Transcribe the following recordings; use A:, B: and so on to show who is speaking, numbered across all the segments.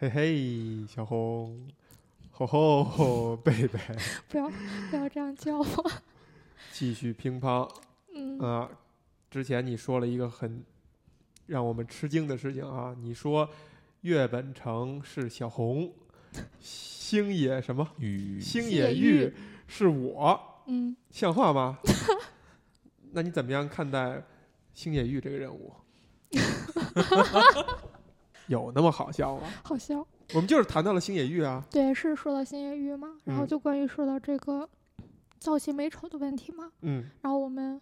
A: 嘿嘿，小红，吼吼，贝贝，
B: 不要不要这样叫我。
A: 继续乒乓
B: 嗯
A: 啊！之前你说了一个很让我们吃惊的事情啊，你说岳本成是小红，星野什么？
C: 与
A: 星
B: 野
A: 野
B: 玉
A: 玉是我，
B: 嗯，
A: 像话吗？那你怎么样看待星野玉这个人物？有那么好笑吗？
B: 好笑。
A: 我们就是谈到了星野玉啊，
B: 对，是说到星野玉嘛，然后
A: 嗯
B: 就关于说到这个造型美丑的问题嘛，
A: 嗯
B: 然后我们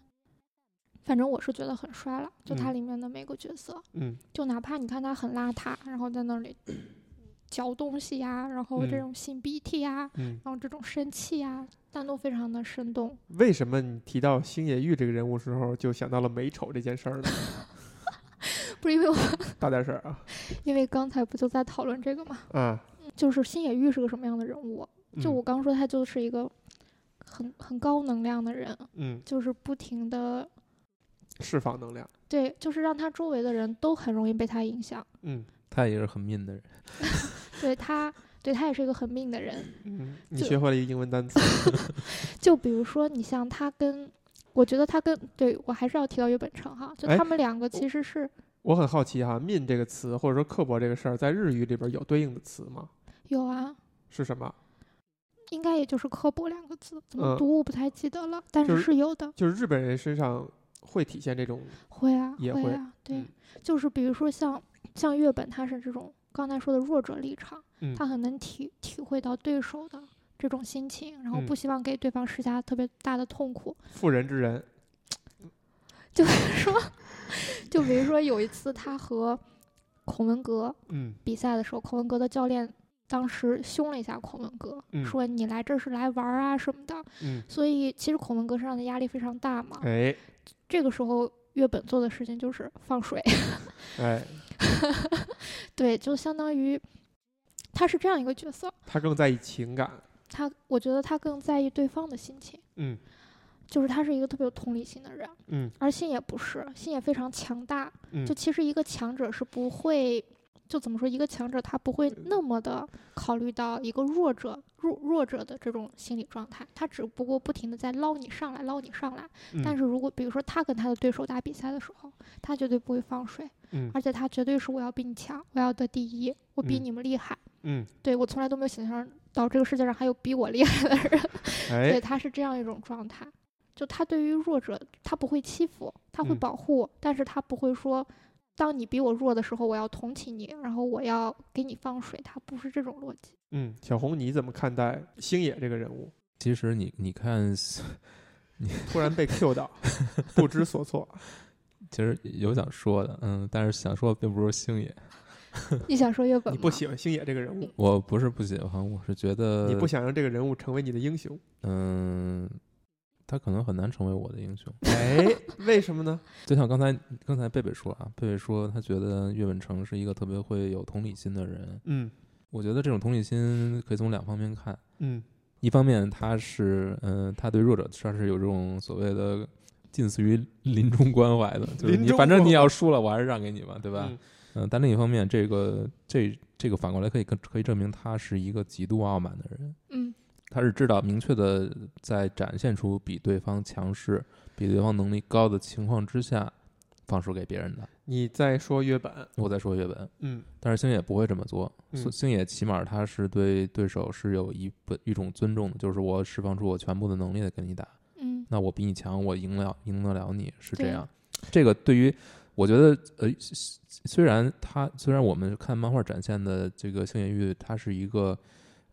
B: 反正我是觉得很帅了，就他
A: 嗯
B: 里面的每个角色，
A: 嗯
B: 就哪怕你看他很邋遢，然后在那里嚼东西呀，然后这
A: 嗯
B: 种擤鼻涕呀，
A: 嗯。
B: 然后这种生气呀，但都非常的生动。
A: 为什么你提到星野玉这个人物时候，就想到了美丑这件事儿呢？
B: 不是因为我，
A: 大点声啊！
B: 因为刚才不就在讨论这个嘛，
A: 啊，
B: 就是新野玉是个什么样的人物？就
A: 嗯
B: 我刚说，他就是一个很很高能量的人，
A: 嗯，
B: 就是不停的
A: 释放能量。
B: 对，就是让他周围的人都很容易被他影响。
A: 嗯
C: 他也是很命的人，
B: 对他，对他也是一个很命的人。
A: 嗯，你学会了一个英文单词。
B: 就比如说，你像他跟，我觉得他跟对我还是要提到岳本成哈，就
A: 哎
B: 他们两个其实是
A: 我很好奇哈，“命”这个词或者说刻薄这个事儿，在日语里边有对应的词吗？
B: 有啊，
A: 是什么？
B: 应该也就是刻薄两个字，怎么
A: 嗯
B: 读我不太记得了，但
A: 是是
B: 是有的，
A: 就是日本人身上会体现这种，
B: 会啊，
A: 也会
B: 啊，对，
A: 嗯
B: 就是比如说像像月本，他是这种刚才说的弱者立场，
A: 嗯
B: 他很能体体会到对手的这种心情，然后
A: 嗯
B: 不希望给对方施加特别大的痛苦。
A: 妇人之仁。
B: 就是说，就比如说有一次他和孔文革
A: 嗯
B: 比赛的时候，孔文革的教练当时凶了一下孔文革，
A: 嗯
B: 说你来这是来玩儿啊什么的。
A: 嗯，
B: 所以其实孔文革身上的压力非常大嘛。
A: 哎
B: 这个时候岳本做的事情就是放水，
A: 哎，
B: 对，就相当于他是这样一个角色，
A: 他更在意情感。
B: 他我觉得他更在意对方的心情，
A: 嗯
B: 就是他是一个特别有同理心的人，
A: 嗯。
B: 而信也不是，信也非常强大，
A: 嗯。
B: 就其实一个强者是不会，就怎么说，一个强者他不会那么的考虑到一个弱者弱弱者的这种心理状态，他只不过不停的在捞你上来，捞你上来。
A: 嗯，
B: 但是如果比如说他跟他的对手打比赛的时候，他绝对不会放水，
A: 嗯。
B: 而且他绝对是我要比你强，我要得第一，我比
A: 嗯。
B: 你们厉害。
A: 嗯，
B: 对我从来都没有想象到这个世界上还有比我厉害的人，对，
A: 哎，
B: 他是这样一种状态。就他对于弱者，他不会欺负，他会
A: 嗯
B: 保护，但是他不会说，当你比我弱的时候，我要同情你，然后我要给你放水，他不是这种逻辑。
A: 嗯，小红你怎么看待星野这个人物？
C: 其实你你看，你
A: 突然被 Q 到，不知所措。
C: 其实有想说的，嗯，但是想说的并不是星野，
B: 你想说岳本吗？
A: 你不喜欢星野这个人物，
C: 我不是不喜欢，我是觉得
A: 你不想让这个人物成为你的英雄。
C: 嗯，他可能很难成为我的英雄。
A: 哎，为什么呢？
C: 就像刚才刚才贝贝说啊，贝贝说他觉得岳本成是一个特别会有同理心的人。
A: 嗯
C: 我觉得这种同理心可以从两方面看，
A: 嗯
C: 一方面他是嗯、呃他对弱者他是有这种所谓的近似于临终关怀的，就是你反正你要输了，我还是让给你吧，对吧？
A: 嗯
C: 嗯、但另一方面，这个这这个反过来可以跟可以证明他是一个极度傲慢的人。
B: 嗯
C: 他是知道明确的在展现出比对方强势、比对方能力高的情况之下，放手给别人的。
A: 你在说月本，
C: 我在说月本，
A: 嗯
C: 但是星野不会这么做。
A: 嗯
C: 星星野起码他是对对手是有一本一种尊重的，就是我释放出我全部的能力来跟你打。
B: 嗯
C: 那我比你强，我赢了赢得了你是这样。这个对于我觉得呃，虽然他虽然我们看漫画展现的这个星野玉，他是一个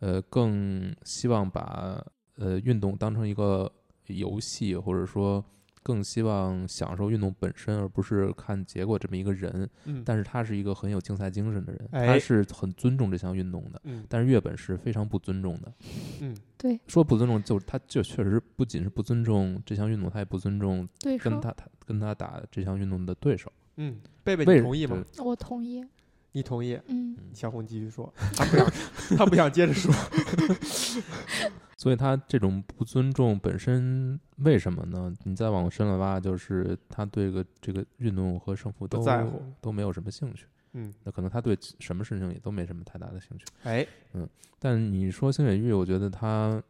C: 呃更希望把呃运动当成一个游戏，或者说更希望享受运动本身，而不是看结果这么一个人。
A: 嗯，
C: 但是他是一个很有竞赛精神的人，
A: 哎
C: 他是很尊重这项运动的。
A: 嗯
C: 但是月本是非常不尊重的，
A: 嗯
B: 对
C: 说不尊重，就是他就确实不仅是不尊重这项运动，他也不尊重，跟他他跟他打这项运动的对手。
A: 嗯，贝贝，你同意吗？
B: 我同意。
A: 你同意？
B: 嗯
A: 小红继续说，他不想，他不想接着说。
C: 所以他这种不尊重本身为什么呢？你再往深了挖，就是他对个这个运动和胜负都
A: 不在乎
C: 都没有什么兴趣。
A: 嗯，
C: 那可能他对什么事情也都没什么太大的兴趣。
A: 哎，
C: 但你说星野玉，我觉得他，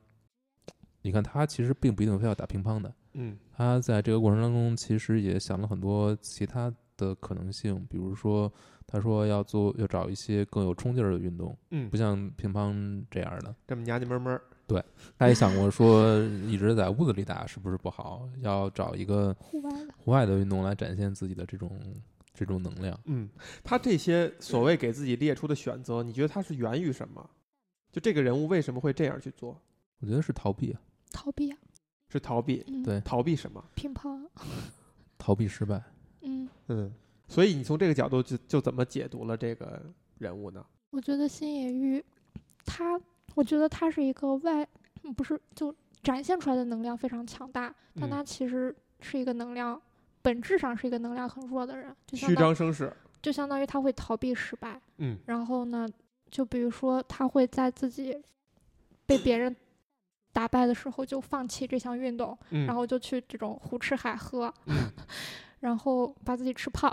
C: 你看他其实并不一定非要打乒乓的，
A: 嗯
C: 他在这个过程当中其实也想了很多其他的可能性，比如说他说要做要找一些更有冲劲儿的运动，
A: 嗯
C: 不，像乒乓这样的。
A: 这么娘娘们闷儿，
C: 他也想过说一直在屋子里打是不是不好，要找一个
B: 户外的，
C: 户外的运动来展现自己的这种这种能量。
A: 嗯，他这些所谓给自己列出的选择，你觉得他是源于什么？就这个人物为什么会这样去做？
C: 我觉得是逃避啊，
B: 逃避啊，
A: 是逃避，
B: 嗯，
C: 对
A: 逃避什么？
B: 乒乓，
C: 逃避失败。
B: 嗯，
A: 嗯，所以你从这个角度就就怎么解读了这个人物呢？
B: 我觉得新野玉，他，我觉得他是一个外，嗯不是就展现出来的能量非常强大，但
A: 嗯。
B: 他其实是一个能量，本质上是一个能量很弱的人，
A: 虚张声势，
B: 就相当于他会逃避失败，
A: 嗯。
B: 然后呢，就比如说他会在自己被别人打败的时候就放弃这项运动，
A: 嗯，
B: 然后就去这种胡吃海喝，
A: 嗯
B: 然后把自己吃胖。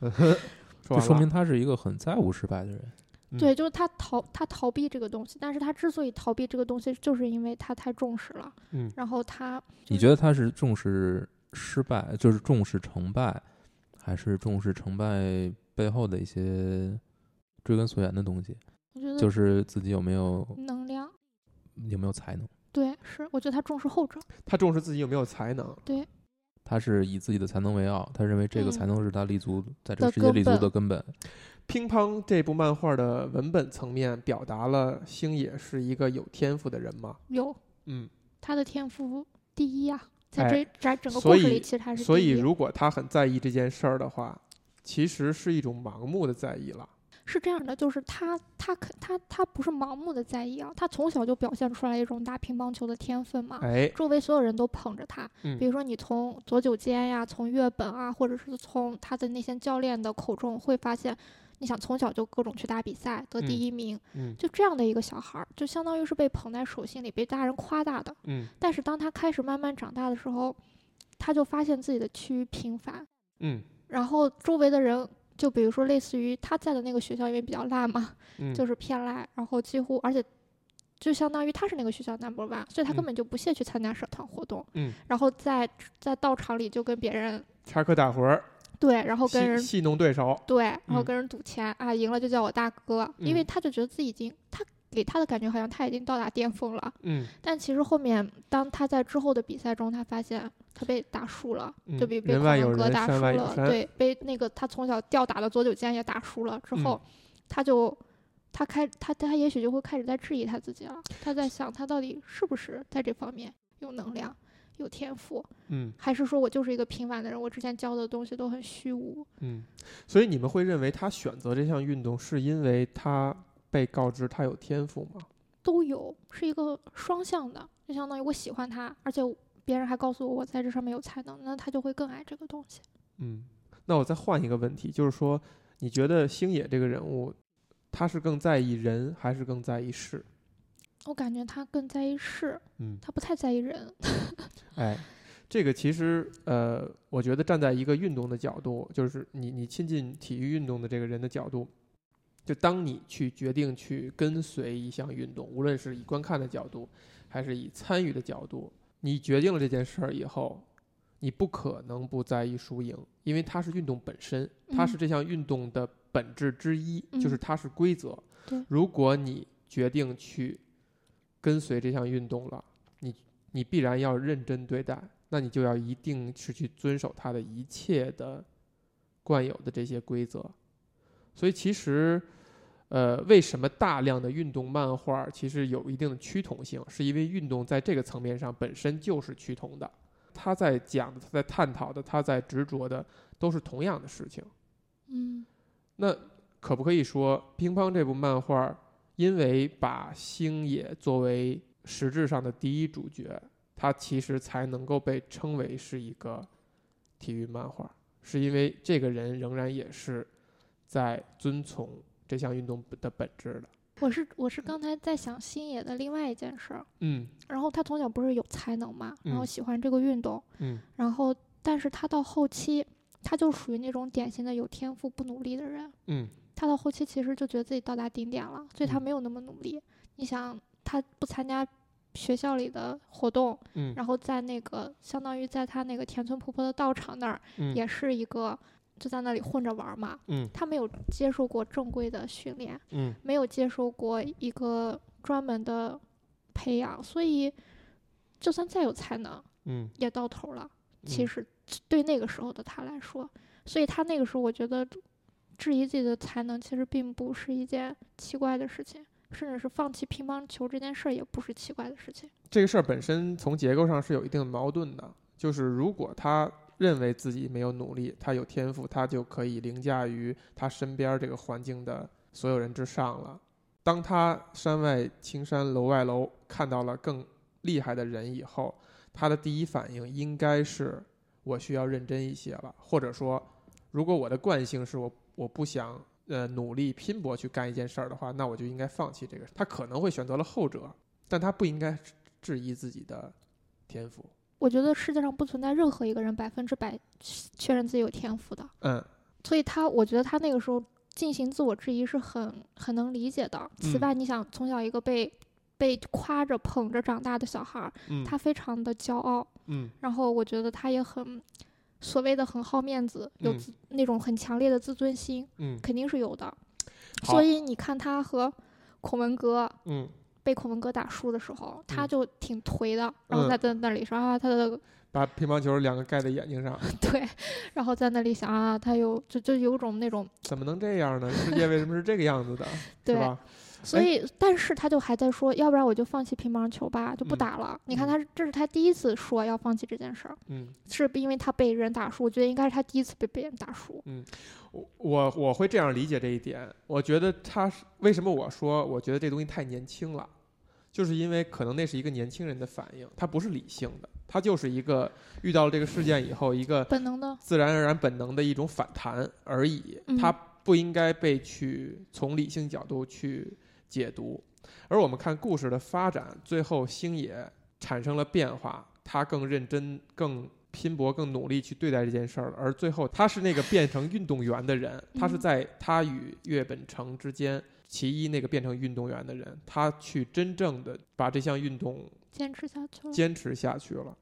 C: 这说明他是一个很在乎失败的人。
A: 嗯
B: 对，就是他逃他逃避这个东西，但是他之所以逃避这个东西，就是因为他太重视了。
A: 嗯
B: 然后他，
C: 你觉得他是重视失败，就是重视成败，还是重视成败背后的一些追根溯源的东西？
B: 我觉得
C: 就是自己有没有
B: 能量，
C: 有没有才能？
B: 对，是我觉得他重视后者。
A: 他重视自己有没有才能，
C: 他是以自己的才能为傲，他认为这个才
B: 嗯
C: 能是他立足在这个世界立足的根本。
A: 乒乓这部漫画的文本层面表达了星野是一个有天赋的人吗？
B: 有
A: 嗯，
B: 他的天赋第一呀、在
A: 哎
B: 这在整个
A: 所以
B: 故事里，其实他是
A: 所以如果他很在意这件事儿的话，其实是一种盲目的在意了。
B: 是这样的，就是他他可他他不是盲目的在意啊，他从小就表现出来一种打乒乓球的天分嘛。
A: 哎，
B: 周围所有人都捧着他，
A: 嗯
B: 比如说你从左九间呀，从月本啊，或者是从他的那些教练的口中，会发现，你想从小就各种去打比赛，得第
A: 嗯
B: 一名，
A: 嗯
B: 就这样的一个小孩儿，就相当于是被捧在手心里，被大人夸大的。
A: 嗯
B: 但是当他开始慢慢长大的时候，他就发现自己的趋于平凡，
A: 嗯
B: 然后周围的人。就比如说，类似于他在的那个学校，因为比较烂嘛，
A: 嗯，
B: 就是偏烂，然后几乎，而且就相当于他是那个学校 number one，所以他根
A: 嗯。
B: 本就不屑去参加社团活动，
A: 嗯，
B: 然后在在道场里就跟别人
A: 插科打诨，
B: 对，然后跟人
A: 戏戏弄对手。
B: 对，然后
A: 嗯。
B: 跟人赌钱、啊，赢了就叫我大哥，因为
A: 嗯。
B: 他就觉得自己已经他给他的感觉好像他已经到达巅峰了，
A: 嗯
B: 但其实后面当他在之后的比赛中，他发现他被打输了，就被
A: 人外
B: 孔文
A: 有人山
B: 革打输了，对，被那个他从小吊打的左九间也打输了之后，
A: 嗯
B: 他就他开他他也许就会开始在质疑他自己了，他在想他到底是不是在这方面有能量。有天赋，
A: 嗯
B: 还是说我就是一个平凡的人？我之前教的东西都很虚无。
A: 嗯，所以你们会认为他选择这项运动是因为他被告知他有天赋吗？
B: 都有，是一个双向的，就相当于我喜欢他，而且别人还告诉我我在这上面有才能，那他就会更爱这个东西。
A: 嗯，那我再换一个问题，就是说，你觉得星野这个人物，他是更在意人还是更在意事？
B: 我感觉他更在意事，
A: 嗯，
B: 他不太在意人。
A: 哎，这个其实呃，我觉得站在一个运动的角度，就是你你亲近体育运动的这个人的角度，就当你去决定去跟随一项运动，无论是以观看的角度，还是以参与的角度，你决定了这件事儿以后，你不可能不在意输赢，因为它是运动本身，它是
B: 嗯
A: 这项运动的本质之一，就是
B: 嗯
A: 它是规则。
B: 对
A: 如果你决定去跟随这项运动了，你你必然要认真对待，那你就要一定是去遵守它的一切的惯有的这些规则。所以其实，呃，为什么大量的运动漫画其实有一定的趋同性，是因为运动在这个层面上本身就是趋同的，他在讲的、他在探讨的、他在执着的都是同样的事情。
B: 嗯
A: 那可不可以说，《乒乓》这部漫画，因为把星野作为实质上的第一主角，它其实才能够被称为是一个体育漫画，是因为这个人仍然也是在遵从这项运动的本质的。
B: 我是我是刚才在想星野的另外一件事儿，
A: 嗯。
B: 然后他从小不是有才能嘛，然后
A: 嗯。
B: 喜欢这个运动，
A: 嗯。
B: 然后但是他到后期，他就属于那种典型的有天赋不努力的人。
A: 嗯。
B: 他到后期其实就觉得自己到达顶点了，所以他
A: 嗯。
B: 没有那么努力。你想，他不参加学校里的活动，
A: 嗯。
B: 然后在那个相当于在他那个田村婆婆的道场那儿，
A: 嗯。
B: 也是一个就在那里混着玩儿嘛。
A: 嗯
B: 他没有接受过正规的训练，
A: 嗯
B: 没有接受过一个专门的培养，所以就算再有才能，
A: 嗯，
B: 也到头了。其
A: 嗯
B: 实对那个时候的他来说，所以他那个时候我觉得质疑自己的才能，其实并不是一件奇怪的事情，甚至是放弃乒乓球这件事儿也不是奇怪的事情。
A: 这个事儿本身从结构上是有一定的矛盾的，就是如果他认为自己没有努力，他有天赋，他就可以凌驾于他身边这个环境的所有人之上了。当他山外青山楼外楼看到了更厉害的人以后，他的第一反应应该是我需要认真一些了，或者说，如果我的惯性是我我不想呃努力拼搏去干一件事儿的话，那我就应该放弃这个。他可能会选择了后者，但他不应该质疑自己的天赋。
B: 我觉得世界上不存在任何一个人百分之百确认自己有天赋的，
A: 嗯
B: 所以他，我觉得他那个时候进行自我质疑是很很能理解的。此
A: 嗯
B: 外，你想从小一个被被夸着捧着长大的小孩儿，
A: 嗯
B: 他非常的骄傲，
A: 嗯
B: 然后我觉得他也很所谓的很好面子，有那种很强烈的自尊心，
A: 嗯
B: 肯定是有的。
A: 好
B: 所以你看他和孔文革
A: 嗯
B: 被孔文哥打输的时候，他
A: 嗯
B: 就挺颓的，然后
A: 他
B: 在在那里说啊，他的
A: 把乒乓球两个盖在眼睛上，
B: 对，然后在那里想啊，他有就就有种那种
A: 怎么能这样呢？世界为什么是这个样子的？
B: 对，
A: 吧？哎
B: 所以但是他就还在说，要不然我就放弃乒乓球吧，就不
A: 嗯
B: 打了。你看
A: 嗯
B: 他这是他第一次说要放弃这件事儿，
A: 嗯，
B: 是因为他被人打输，我觉得应该是他第一次被别人打输。
A: 我我我会这样理解这一点。我觉得他是为什么我说我觉得这东西太年轻了，就是因为可能那是一个年轻人的反应，他不是理性的，他就是一个遇到了这个事件以后一个
B: 本能的，
A: 自然而然本能的一种反弹而已，
B: 嗯
A: 它不应该被去从理性角度去解读。而我们看故事的发展，最后星野产生了变化，他更认真、更拼搏、更努力去对待这件事儿了。而最后，他是那个变成运动员的人，他是
B: 嗯
A: 在他与岳本成之间，其一那个变成运动员的人，他去真正的把这项运动
B: 坚持下去了。
A: 坚持下去了。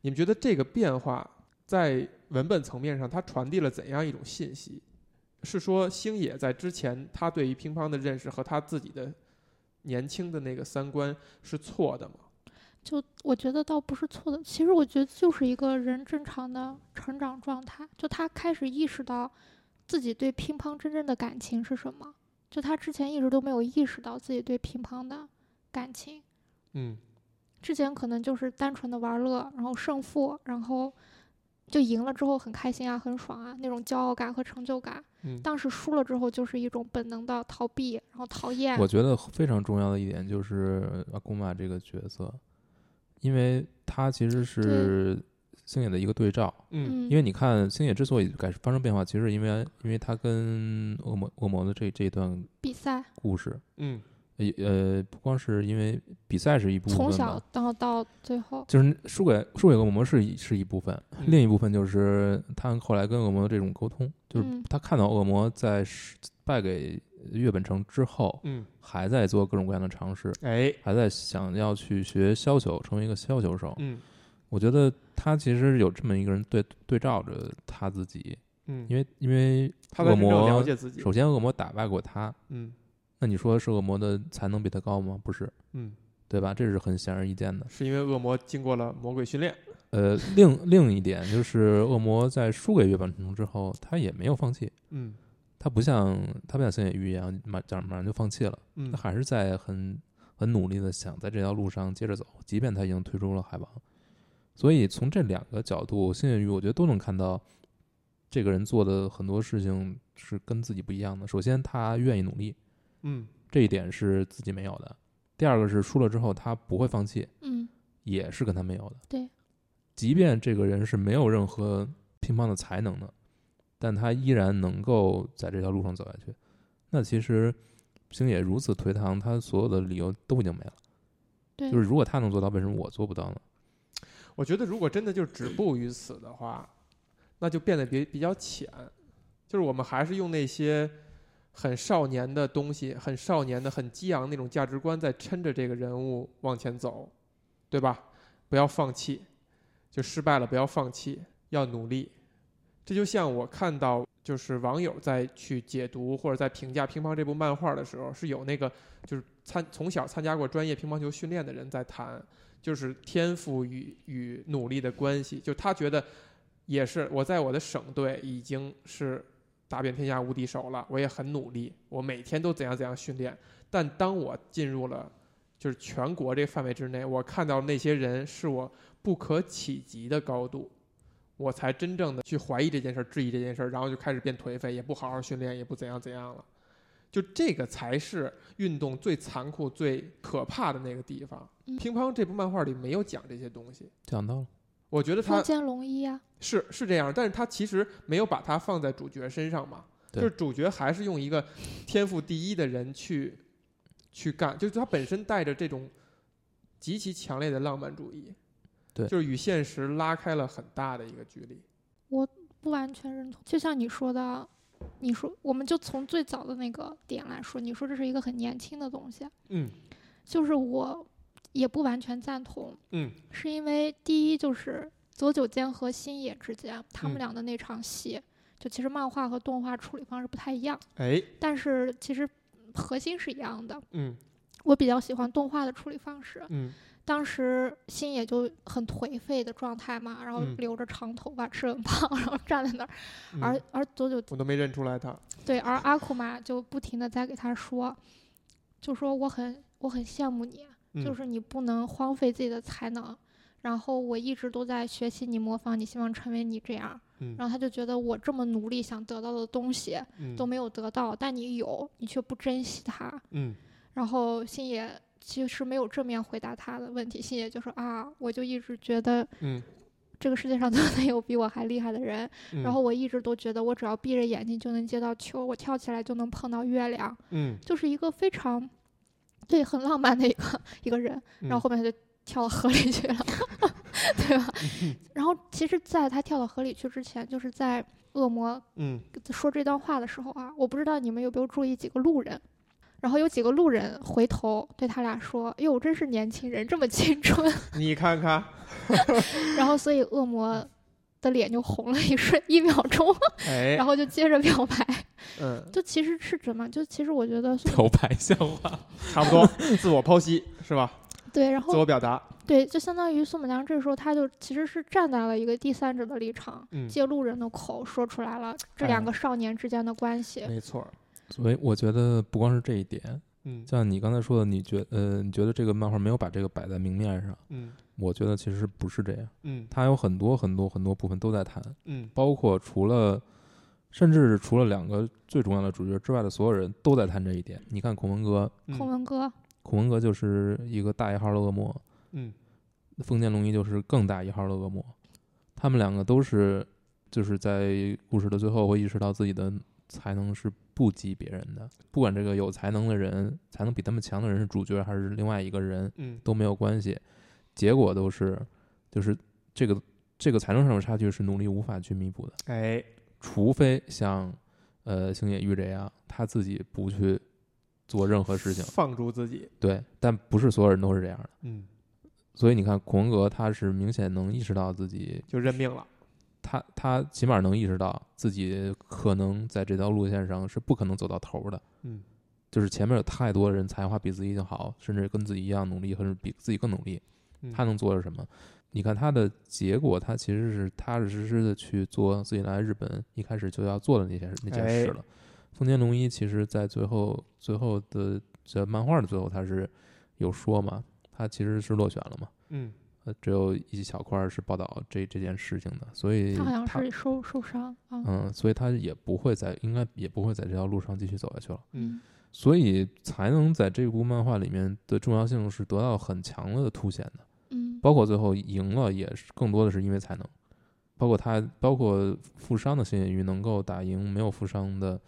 A: 你们觉得这个变化在文本层面上，它传递了怎样一种信息？是说星野在之前他对于乒乓的认识和他自己的年轻的那个三观是错的吗？
B: 就我觉得倒不是错的，其实我觉得就是一个人正常的成长状态，就他开始意识到自己对乒乓真正的感情是什么，就他之前一直都没有意识到自己对乒乓的感情。
A: 嗯
B: 之前可能就是单纯的玩乐，然后胜负，然后就赢了之后很开心啊，很爽啊，那种骄傲感和成就感。
A: 嗯
B: 但是输了之后就是一种本能的逃避，然后讨厌。
C: 我觉得非常重要的一点就是阿古玛这个角色，因为它其实是星野的一个对照。
A: 嗯。
B: 嗯，
C: 因为你看星野之所以改发生变化，其实是因为因为他跟恶魔恶魔的这这一段
B: 比赛。
C: 故事，
A: 嗯
C: 呃呃，不光是因为比赛是一部分
B: 从小到到最后，
C: 就是输给输给恶魔是一是一部分，
A: 嗯
C: 另一部分就是他后来跟恶魔的这种沟通，就是
B: 嗯
C: 他看到恶魔在败给月本城之后，
A: 嗯，
C: 还在做各种各样的尝试，
A: 哎，
C: 还在想要去学削球，成为一个削球手。
A: 嗯
C: 我觉得他其实有这么一个人对对照着他自己，
A: 嗯，
C: 因为因为恶魔
A: 了解自己。
C: 首先恶魔打败过他，
A: 嗯
C: 那你说是恶魔的才能比他高吗？不是，
A: 嗯，
C: 对吧？这是很显而易见的。
A: 是因为恶魔经过了魔鬼训练。
C: 呃，另另一点就是，恶魔在输给月半城之后，他也没有放弃，
A: 嗯
C: 他不像他不像星野玉一样，马马马上就放弃了，
A: 嗯
C: 他还是在很很努力的想在这条路上接着走，即便他已经退出了海王。所以从这两个角度，星野玉我觉得都能看到，这个人做的很多事情是跟自己不一样的。首先，他愿意努力，
A: 嗯
C: 这一点是自己没有的；第二个是输了之后他不会放弃，
B: 嗯，
C: 也是跟他没有的。
B: 对，
C: 即便这个人是没有任何乒乓的才能的，但他依然能够在这条路上走下去。那其实星野如此颓唐，他所有的理由都已经没了。
B: 对，
C: 就是如果他能做到，为什么我做不到呢？
A: 我觉得如果真的就止步于此的话，那就变得比比较浅，就是我们还是用那些很少年的东西，很少年的、很激昂那种价值观在撑着这个人物往前走，对吧？不要放弃，就失败了不要放弃，要努力。这就像我看到，就是网友在去解读或者在评价《乒乓》这部漫画的时候，是有那个就是参从小参加过专业乒乓球训练的人在谈，就是天赋与与努力的关系。就他觉得也是我在我的省队已经是打遍天下无敌手了，我也很努力，我每天都怎样怎样训练。但当我进入了就是全国这个范围之内，我看到那些人是我不可企及的高度。我才真正的去怀疑这件事儿，质疑这件事儿，然后就开始变颓废，也不好好训练，也不怎样怎样了。就这个才是运动最残酷、最可怕的那个地方。
B: 嗯
A: 乒乓这部漫画里没有讲这些东西，
C: 讲到了，
A: 我觉得他
B: 风间龙一呀、
A: 是是这样，但是他其实没有把它放在主角身上嘛，就是主角还是用一个天赋第一的人去去干，就是他本身带着这种极其强烈的浪漫主义，
C: 对
A: 就是与现实拉开了很大的一个距离。
B: 我不完全认同。就像你说的，你说我们就从最早的那个点来说，你说这是一个很年轻的东西，
A: 嗯
B: 就是我也不完全赞同，
A: 嗯。
B: 是因为第一就是佐久间和星野之间他们
A: 嗯。
B: 俩的那场戏，就其实漫画和动画处理方式不太一样，
A: 哎。
B: 但是其实核心是一样的。
A: 嗯。
B: 我比较喜欢动画的处理方式。
A: 嗯。
B: 当时星野就很颓废的状态嘛，然后
A: 嗯。
B: 留着长头发，吃很胖，然后站在那儿，
A: 嗯。
B: 而。而佐久
A: 我都没认出来他。
B: 对，而阿库玛就不停的在给他说，就说我很我很羡慕你，
A: 嗯
B: 就是你不能荒废自己的才能，然后我一直都在学习你、模仿你，希望成为你这样。
A: 嗯。
B: 然后他就觉得我这么努力想得到的东西
A: 嗯。
B: 都没有得到，但你有，你却不珍惜它。
A: 嗯。
B: 然后星野其实没有正面回答他的问题，星野就说啊，我就一直觉得
A: 嗯，
B: 这个世界上都没有比我还厉害的人，
A: 嗯。
B: 然后我一直都觉得我只要闭着眼睛就能接到球，我跳起来就能碰到月亮，
A: 嗯，
B: 就是一个非常对很浪漫的一个一个人。然后
A: 嗯
B: 后面他就跳到河里去了，对吧？然后其实，在他跳到河里去之前，就是在恶魔
A: 嗯
B: 说这段话的时候啊，我不知道你们有没有注意几个路人。然后有几个路人回头对他俩说：“哟，真是年轻人，这么青春。
A: 你看看，”
B: 然后，所以恶魔的脸就红了一瞬一秒钟，
A: 哎，
B: 然后就接着表白。
A: 嗯，
B: 就其实是什么？就其实我觉得 宋
C: 头牌像话，
A: 差不多，自我剖析是吧？
B: 对，然后自
A: 我表达，
B: 对，就相当于宋母娘这时候她就其实是站在了一个第三者的立场，
A: 嗯，
B: 借路人的口说出来了这
A: 哎
B: 两个少年之间的关系。
A: 没错儿，
C: 所以我觉得不光是这一点，
A: 嗯。
C: 像你刚才说的，你觉呃，你觉得这个漫画没有把这个摆在明面上，
A: 嗯。
C: 我觉得其实不是这样，
A: 嗯。
C: 它有很多很多很多部分都在谈，
A: 嗯。
C: 包括除了，甚至是除了两个最重要的主角之外的所有人都在谈这一点。你看孔文革，
A: 嗯
B: 孔文哥，
C: 孔文哥就是一个大一号的恶魔，
A: 嗯
C: 封建龙一就是更大一号的恶魔，他们两个都是就是在故事的最后会意识到自己的才能是不及别人的，不管这个有才能的人，才能比他们强的人是主角还是另外一个人
A: 嗯
C: 都没有关系，结果都是就是这个这个才能上的差距是努力无法去弥补的，
A: 哎，
C: 除非像呃星野玉这样，他自己不去做任何事情，
A: 放逐自己，
C: 对，但不是所有人都是这样的。
A: 嗯，
C: 所以你看，孔文革他是明显能意识到自己，
A: 就认命了，
C: 他他起码能意识到自己可能在这条路线上是不可能走到头的，
A: 嗯。
C: 就是前面有太多人才华比自己更好，甚至跟自己一样努力，甚至比自己更努力，
A: 嗯。
C: 他能做的什么？你看他的结果，他其实是踏踏实实的去做自己来日本一开始就要做的那些那件
A: 哎
C: 事了。丰田龙一其实在最后最后的在漫画的最后，他是有说嘛，他其实是落选了嘛。
A: 嗯
C: 呃，只有一小块儿是报道这这件事情的，所以
B: 他好像是受受伤啊。
C: 嗯，所以他也不会在应该也不会在这条路上继续走下去了。
A: 嗯
C: 所以才能在这部漫画里面的重要性是得到很强的凸显的，
B: 嗯。
C: 包括最后赢了也是更多的是因为才能，包括他包括负伤的星野玉能够打赢没有负伤的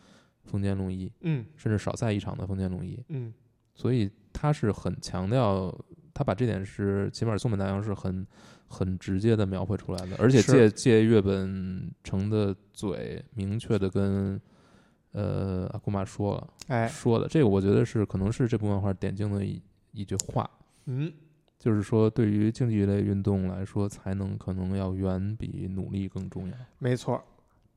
C: 丰间龙一，
A: 嗯
C: 甚至少赛一场的丰间龙一，
A: 嗯。
C: 所以他是很强调他把这点是起码松本大洋是很很直接的描绘出来的，而且
A: 是
C: 借借月本成的嘴，明确的跟呃阿库玛说了
A: 哎，
C: 说的，这个我觉得是可能是这部漫画点睛的一一句话，
A: 嗯，
C: 就是说对于竞技类运动来说，才能可能要远比努力更重要。
A: 没错，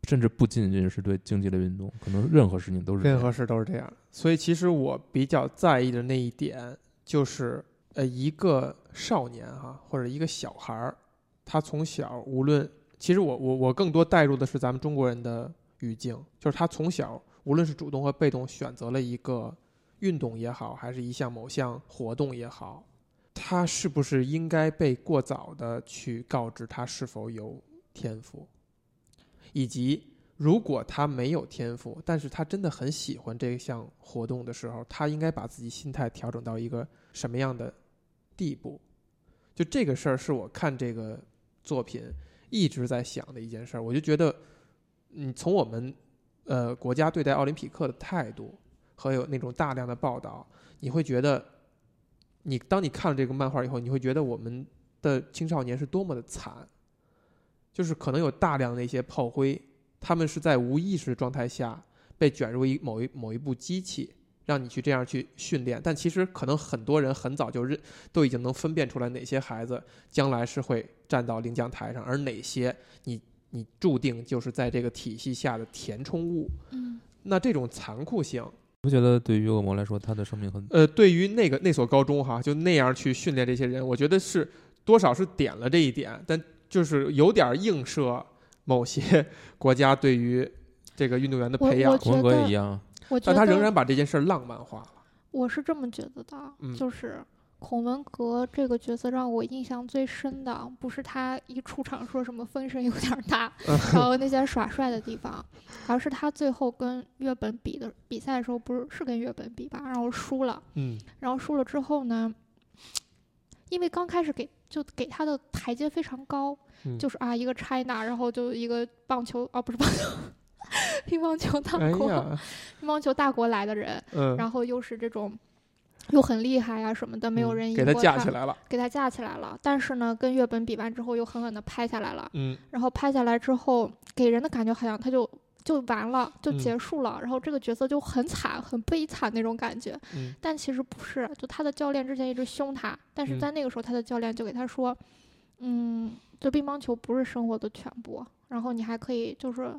C: 甚至不仅仅是对竞技类运动，可能任何事情都是
A: 任何事都是这样。所以其实我比较在意的那一点就是，呃，一个少年哈，或者一个小孩儿，他从小无论，其实我我我更多带入的是咱们中国人的语境，就是他从小无论是主动和被动选择了一个运动也好，还是一项某项活动也好，他是不是应该被过早的去告知他是否有天赋，以及如果他没有天赋，但是他真的很喜欢这项活动的时候，他应该把自己心态调整到一个什么样的地步？就这个事儿是我看这个作品一直在想的一件事儿。我就觉得，你从我们呃国家对待奥林匹克的态度和有那种大量的报道，你会觉得，你当你看了这个漫画以后，你会觉得我们的青少年是多么的惨，就是可能有大量的一些炮灰。他们是在无意识状态下被卷入一某一某一部机器，让你去这样去训练。但其实可能很多人很早就认，都已经能分辨出来哪些孩子将来是会站到领奖台上，而哪些你你注定就是在这个体系下的填充物。
B: 嗯，
A: 那这种残酷性，
C: 不觉得对于恶魔来说，他的生命很
A: 呃，对于那个那所高中哈，就那样去训练这些人，我觉得是多少是点了这一点，但就是有点映射某些 国家对于这个运动员的培养
B: 我，
C: 孔文革也一样，
A: 但他仍然把这件事浪漫化了。
B: 我是这么觉得的，
A: 嗯。
B: 就是孔文革这个角色让我印象最深的，不是他一出场说什么风声有点儿大，然后那些耍帅的地方，而是他最后跟月本比的比赛的时候，不是是跟月本比吧，然后输了，
A: 嗯
B: 然后输了之后呢，因为刚开始给就给他的台阶非常高，
A: 嗯
B: 就是啊一个 China，然后就一个棒球哦不是棒球，乒乓球大
A: 哎
B: 国，
A: 呀，
B: 乒乓球大国来的人，
A: 嗯，
B: 然后又是这种。又很厉害呀、什么的，没有
A: 嗯
B: 人赢
A: 给他
B: 过
A: 架起来了。
B: 给他架起来了。但是呢，跟月本比完之后，又狠狠的拍下来了。
A: 嗯
B: 然后拍下来之后，给人的感觉好像他就就完了，就
A: 嗯
B: 结束了。然后这个角色就很惨、很悲惨那种感觉。
A: 嗯
B: 但其实不是，就他的教练之前一直凶他，但是
A: 嗯
B: 在那个时候，他的教练就给他说，嗯，就乒乓球不是生活的全部，然后你还可以就是。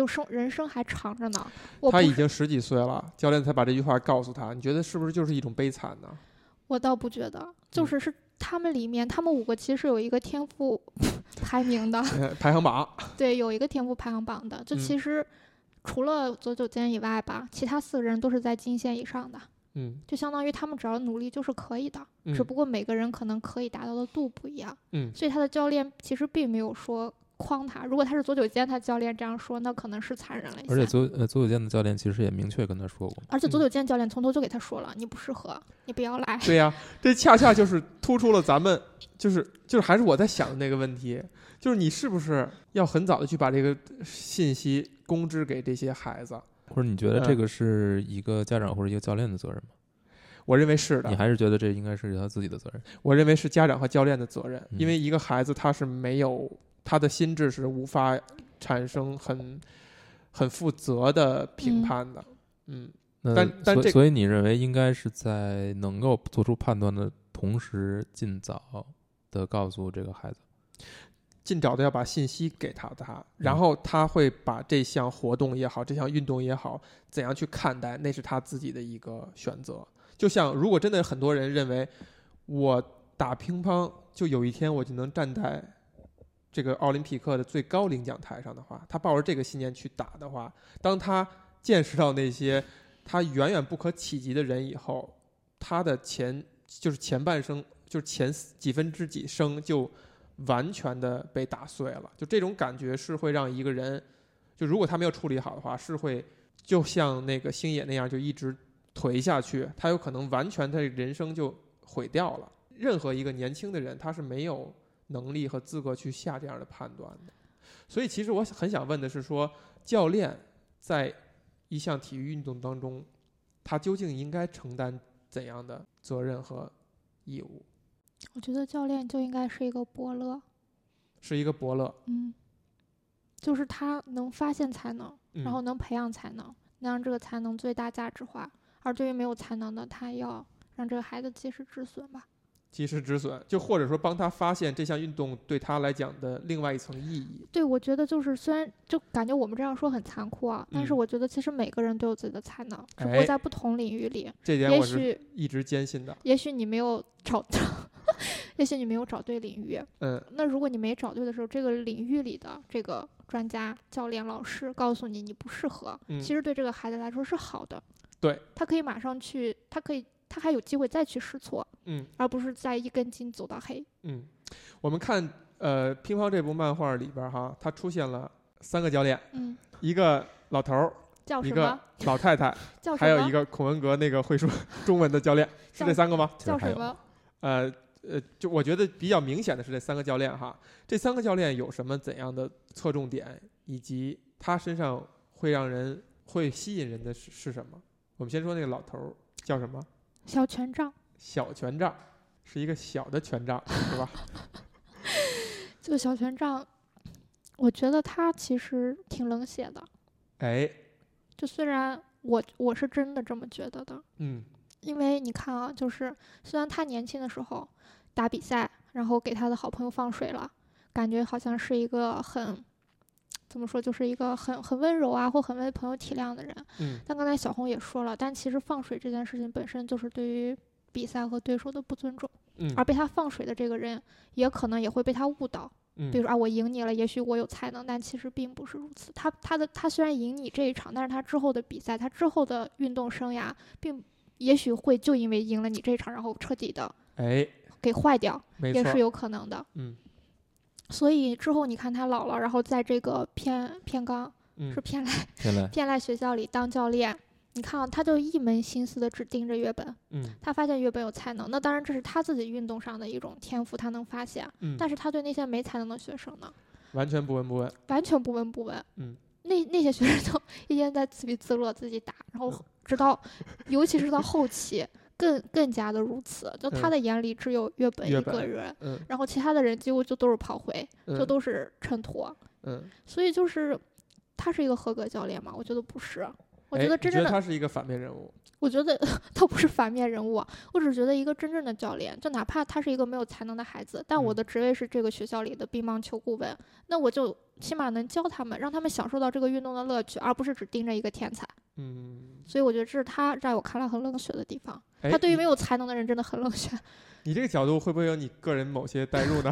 B: 就生人生还长着呢，我
A: 他已经十几岁了，教练才把这句话告诉他，你觉得是不是就是一种悲惨呢？
B: 我倒不觉得，就
A: 嗯
B: 是是他们里面，他们五个其实有一个天赋 排名的，
A: 呃排行榜，
B: 对，有一个天赋排行榜的。就
A: 嗯
B: 其实除了左九间以外吧，其他四个人都是在金线以上的，
A: 嗯
B: 就相当于他们只要努力就是可以的，
A: 嗯
B: 只不过每个人可能可以达到的度不一样。
A: 嗯
B: 所以他的教练其实并没有说诓他。如果他是左九间，他教练这样说，那可能是残忍了一些。
C: 而且左呃左九间的教练其实也明确跟他说过，
B: 而且佐
A: 嗯
B: 久间教练从头就给他说了，你不适合，你不要来。
A: 对呀、这恰恰就是突出了咱们就是就是还是我在想的那个问题，就是你是不是要很早的去把这个信息公知给这些孩子？
C: 或者你觉得这
A: 嗯
C: 个是一个家长或者一个教练的责任吗？
A: 我认为是的，
C: 你还是觉得这应该是他自己的责任？
A: 我认为是家长和教练的责任，
C: 嗯
A: 因为一个孩子他是没有他的心智是无法产生很很负责的评
B: 嗯
A: 判的，嗯
C: 那
A: 但但这
C: 所所以你认为应该是在能够做出判断的同时，尽早的告诉这个孩子。
A: 尽早的要把信息给他他，
C: 嗯
A: 然后他会把这项活动也好，这项运动也好，怎样去看待，那是他自己的一个选择。就像如果真的很多人认为我打乒乓，就有一天我就能站在这个奥林匹克的最高领奖台上的话，他抱着这个信念去打的话，当他见识到那些他远远不可企及的人以后，他的前就是前半生，就是前几分之几生就完全的被打碎了。就这种感觉是会让一个人，就如果他没有处理好的话，是会就像那个星野那样，就一直颓下去，他有可能完全他人生就毁掉了。任何一个年轻的人，他是没有能力和资格去下这样的判断的。所以，其实我很想问的是说，教练在一项体育运动当中，他究竟应该承担怎样的责任和义务？
B: 我觉得教练就应该是一个伯乐，
A: 是一个伯乐，
B: 嗯，就是他能发现才能，
A: 嗯
B: 然后能培养才能，能让这个才能最大价值化。而对于没有才能的，他要让这个孩子及时止损吧。
A: 及时止损，就或者说帮他发现这项运动对他来讲的另外一层意义。
B: 对，我觉得就是虽然就感觉我们这样说很残酷啊，但是
A: 嗯
B: 我觉得其实每个人都有自己的才能，只不
A: 哎
B: 过在不同领域里，也
A: 这点我是
B: 许
A: 一直坚信的。
B: 也许你没有找到，也许你没有找对领域。
A: 嗯，
B: 那如果你没找对的时候，这个领域里的这个专家、教练、老师告诉你你不适合，
A: 嗯
B: 其实对这个孩子来说是好的。
A: 对，
B: 他可以马上去，他可以，他还有机会再去试错，
A: 嗯
B: 而不是在一根筋走到黑。
A: 嗯，我们看呃乒乓这部漫画里边哈，它出现了三个教练，
B: 嗯，
A: 一个老头儿，
B: 叫什么？
A: 老太太，
B: 叫？
A: 还有一个孔文革那个会说中文的教练，是这三个吗？
B: 叫什么？
A: 呃呃，就我觉得比较明显的是这三个教练哈，这三个教练有什么怎样的侧重点，以及他身上会让人会吸引人的是是什么？我们先说那个老头儿叫什么？
B: 小权杖。
A: 小权杖，是一个小的权杖，是吧？
B: 这个小权杖，我觉得他其实挺冷血的。
A: 哎，
B: 就虽然我我是真的这么觉得的，
A: 嗯
B: 因为你看啊，就是虽然他年轻的时候打比赛，然后给他的好朋友放水了，感觉好像是一个很怎么说，就是一个很很温柔啊，或很为朋友体谅的人。
A: 嗯
B: 但刚才小红也说了，但其实放水这件事情本身就是对于比赛和对手的不尊重，
A: 嗯
B: 而被他放水的这个人也可能也会被他误导。
A: 嗯，
B: 比如说啊，我赢你了，也许我有才能，但其实并不是如此。他他的他虽然赢你这一场，但是他之后的比赛，他之后的运动生涯，并也许会就因为赢了你这一场，然后彻底的
A: 哎，
B: 给坏掉，也是，有可能的。
A: 嗯
B: 所以之后你看他老了，然后在这个偏偏刚
A: 嗯
B: 是偏
C: 来
B: 偏赖学校里当教练，你看啊，他就一门心思的只盯着月本，
A: 嗯
B: 他发现月本有才能，那当然这是他自己运动上的一种天赋，他能发现。
A: 嗯，
B: 但是他对那些没才能的学生呢，
A: 完全不闻不问，
B: 完全不闻不问。
A: 嗯，
B: 那那些学生都 一天在自娱自乐，自己打，然后直到，尤其是到后期，更更加的如此。就他
A: 嗯
B: 的眼里只有月本一个人，
A: 嗯
B: 然后其他的人几乎就都是跑回，就
A: 嗯
B: 都是衬托。
A: 嗯，
B: 所以就是，他是一个合格教练吗？我觉得不是。我觉得真正的，
A: 他是一个反面人物，
B: 我觉得他不是反面人物啊，我只是觉得一个真正的教练，就哪怕他是一个没有才能的孩子，但我
A: 嗯
B: 的职位是这个学校里的乒乓球顾问，那我就起码能教他们，让他们享受到这个运动的乐趣，而不是只盯着一个天才。
A: 嗯，
B: 所以我觉得这是他在我看来很冷血的地方。
A: 哎
B: 他对于没有才能的人真的很冷血。
A: 你这个角度会不会有你个人某些代入呢？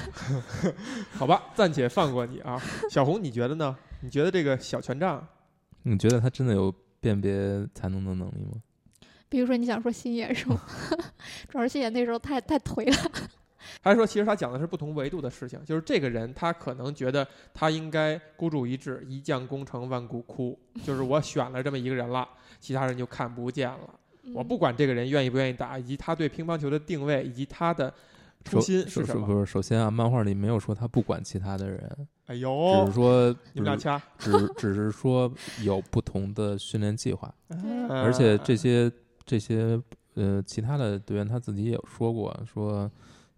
A: 好吧，暂且放过你啊。小红，你觉得呢？你觉得这个小权杖，
C: 你觉得他真的有辨别才能的能力吗？
B: 比如说你想说星野是吗？主要是星野那时候太太颓了。
A: 还是说其实他讲的是不同维度的事情？就是这个人他可能觉得他应该孤注一掷，一将功成万骨枯，就是我选了这么一个人了，其他人就看不见了。我不
B: 嗯
A: 管这个人愿意不愿意打，以及他对乒乓球的定位，以及他的初
C: 首
A: 心
C: 首
A: 是什么？
C: 不是首先啊，漫画里没有说他不管其他的人，只
A: 哎呦只
C: 是，说
A: 你们俩掐，
C: 只只是说有不同的训练计划，
A: 嗯
C: 而且这些这些呃其他的队员他自己也有说过，说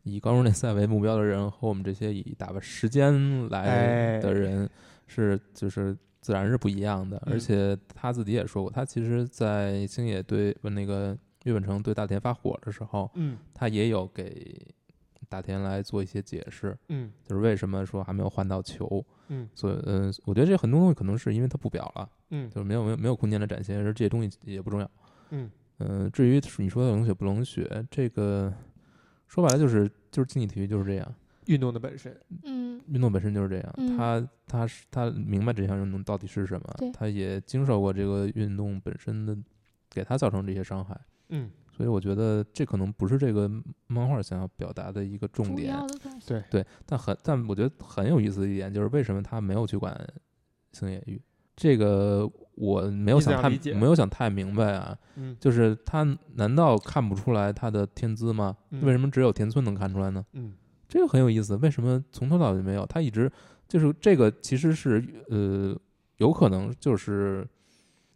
C: 以高中联赛为目标的人和我们这些以打发时间来
A: 哎
C: 的人是就是自然是不一样的，
A: 嗯。
C: 而且他自己也说过，他其实，在星野对那个岳本成对大田发火的时候，
A: 嗯。
C: 他也有给大田来做一些解释，
A: 嗯
C: 就是为什么说还没有换到球。
A: 嗯
C: 所以，呃，我觉得这很多东西可能是因为他不表了，
A: 嗯
C: 就是没有没有没有空间的展现，而这些东西也不重要。
A: 嗯
C: 嗯、至于你说的冷血不冷血，这个说白了就是就是竞技体育就是这样，
A: 运动的本身，
B: 嗯
C: 运动本身就是这样。
B: 嗯
C: 他他是他明白这项运动到底是什么，他也经受过这个运动本身的给他造成这些伤害，
A: 嗯
C: 所以我觉得这可能不是这个漫画想要表达的一个重点。
A: 对
C: 对，但很但我觉得很有意思的一点就是为什么他没有去管星野玉，这个我没有想太没有想太明白啊。
A: 嗯
C: 就是他难道看不出来他的天资吗？
A: 嗯
C: 为什么只有田村能看出来呢？
A: 嗯
C: 这个很有意思，为什么从头到尾没有？他一直就是这个，其实是呃，有可能就是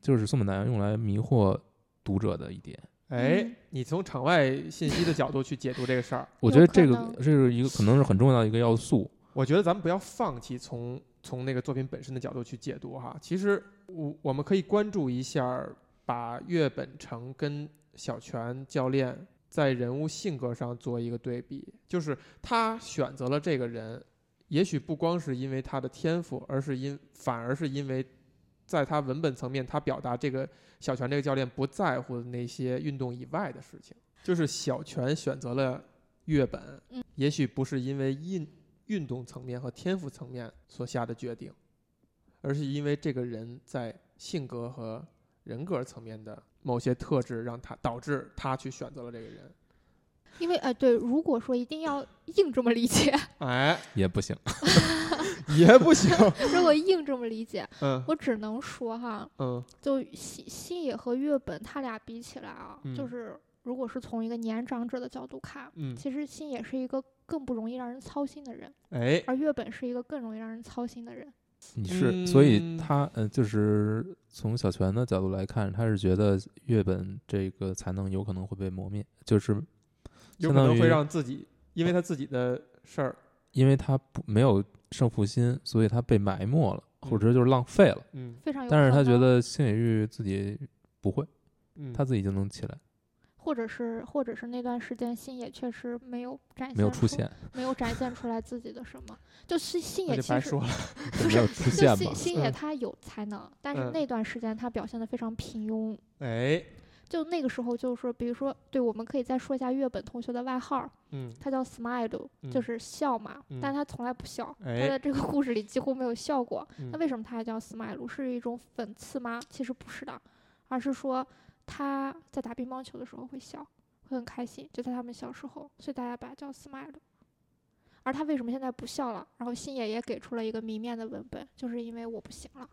C: 就是松本大洋用来迷惑读者的一点，
A: 哎
B: 嗯，
A: 你从场外信息的角度去解读这个事儿，
C: 我觉得这个这是一个可能是很重要的一个要素。
A: 我觉得咱们不要放弃从从那个作品本身的角度去解读哈。其实我我们可以关注一下，把岳本成跟小泉教练在人物性格上做一个对比，就是他选择了这个人，也许不光是因为他的天赋，而是因反而是因为在他文本层面，他表达这个小泉这个教练不在乎的那些运动以外的事情。就是小泉选择了岳本，
B: 嗯
A: 也许不是因为运运动层面和天赋层面所下的决定，而是因为这个人在性格和人格层面的某些特质，让他导致他去选择了这个人。
B: 因为呃，对，如果说一定要硬这么理解，
A: 哎，
C: 也不行，
A: 也不行。
B: 如果硬这么理解，
A: 嗯
B: 我只能说哈，
A: 嗯
B: 就星星野和月本他俩比起来啊，
A: 嗯
B: 就是如果是从一个年长者的角度看，
A: 嗯，
B: 其实星野是一个更不容易让人操心的人，
A: 哎，
B: 而月本是一个更容易让人操心的人。
C: 你是，所以
A: 嗯
C: 他呃，就是从小泉的角度来看，他是觉得月本这个才能有可能会被磨灭，就是
A: 有可能会让自己因为他自己的事儿，
C: 因为他不没有胜负心，所以他被埋没了，
A: 嗯
C: 或者就是浪费了。
A: 嗯
B: 非常有
C: 但，是他觉得星野玉自己不会，
A: 嗯，
C: 他自己就能起来，
B: 或者是或者是那段时间星野确实没有展现
C: 没有出现，
B: 没有展现出来自己的什么，就是星
A: 那
B: 野其实
A: 就白说了。
C: 就没有出现嘛
B: 星。星野
A: 嗯
B: 他有才能，但是
A: 嗯
B: 那段时间他表现的非常平庸。
A: 哎，
B: 就那个时候，就是说，比如说，对，我们可以再说一下月本同学的外号，
A: 嗯
B: 他叫 Smile，、
A: 嗯
B: 就是笑嘛，
A: 嗯
B: 但他从来不笑，
A: 哎
B: 他在这个故事里几乎没有笑过。
A: 嗯
B: 那为什么他还叫 Smile？是一种讽刺吗？其实不是的，而是说他在打乒乓球的时候会笑，会很开心，就在他们小时候，所以大家把他叫 Smile。而他为什么现在不笑了？然后星野也给出了一个谜面的文本，就是因为我不行了，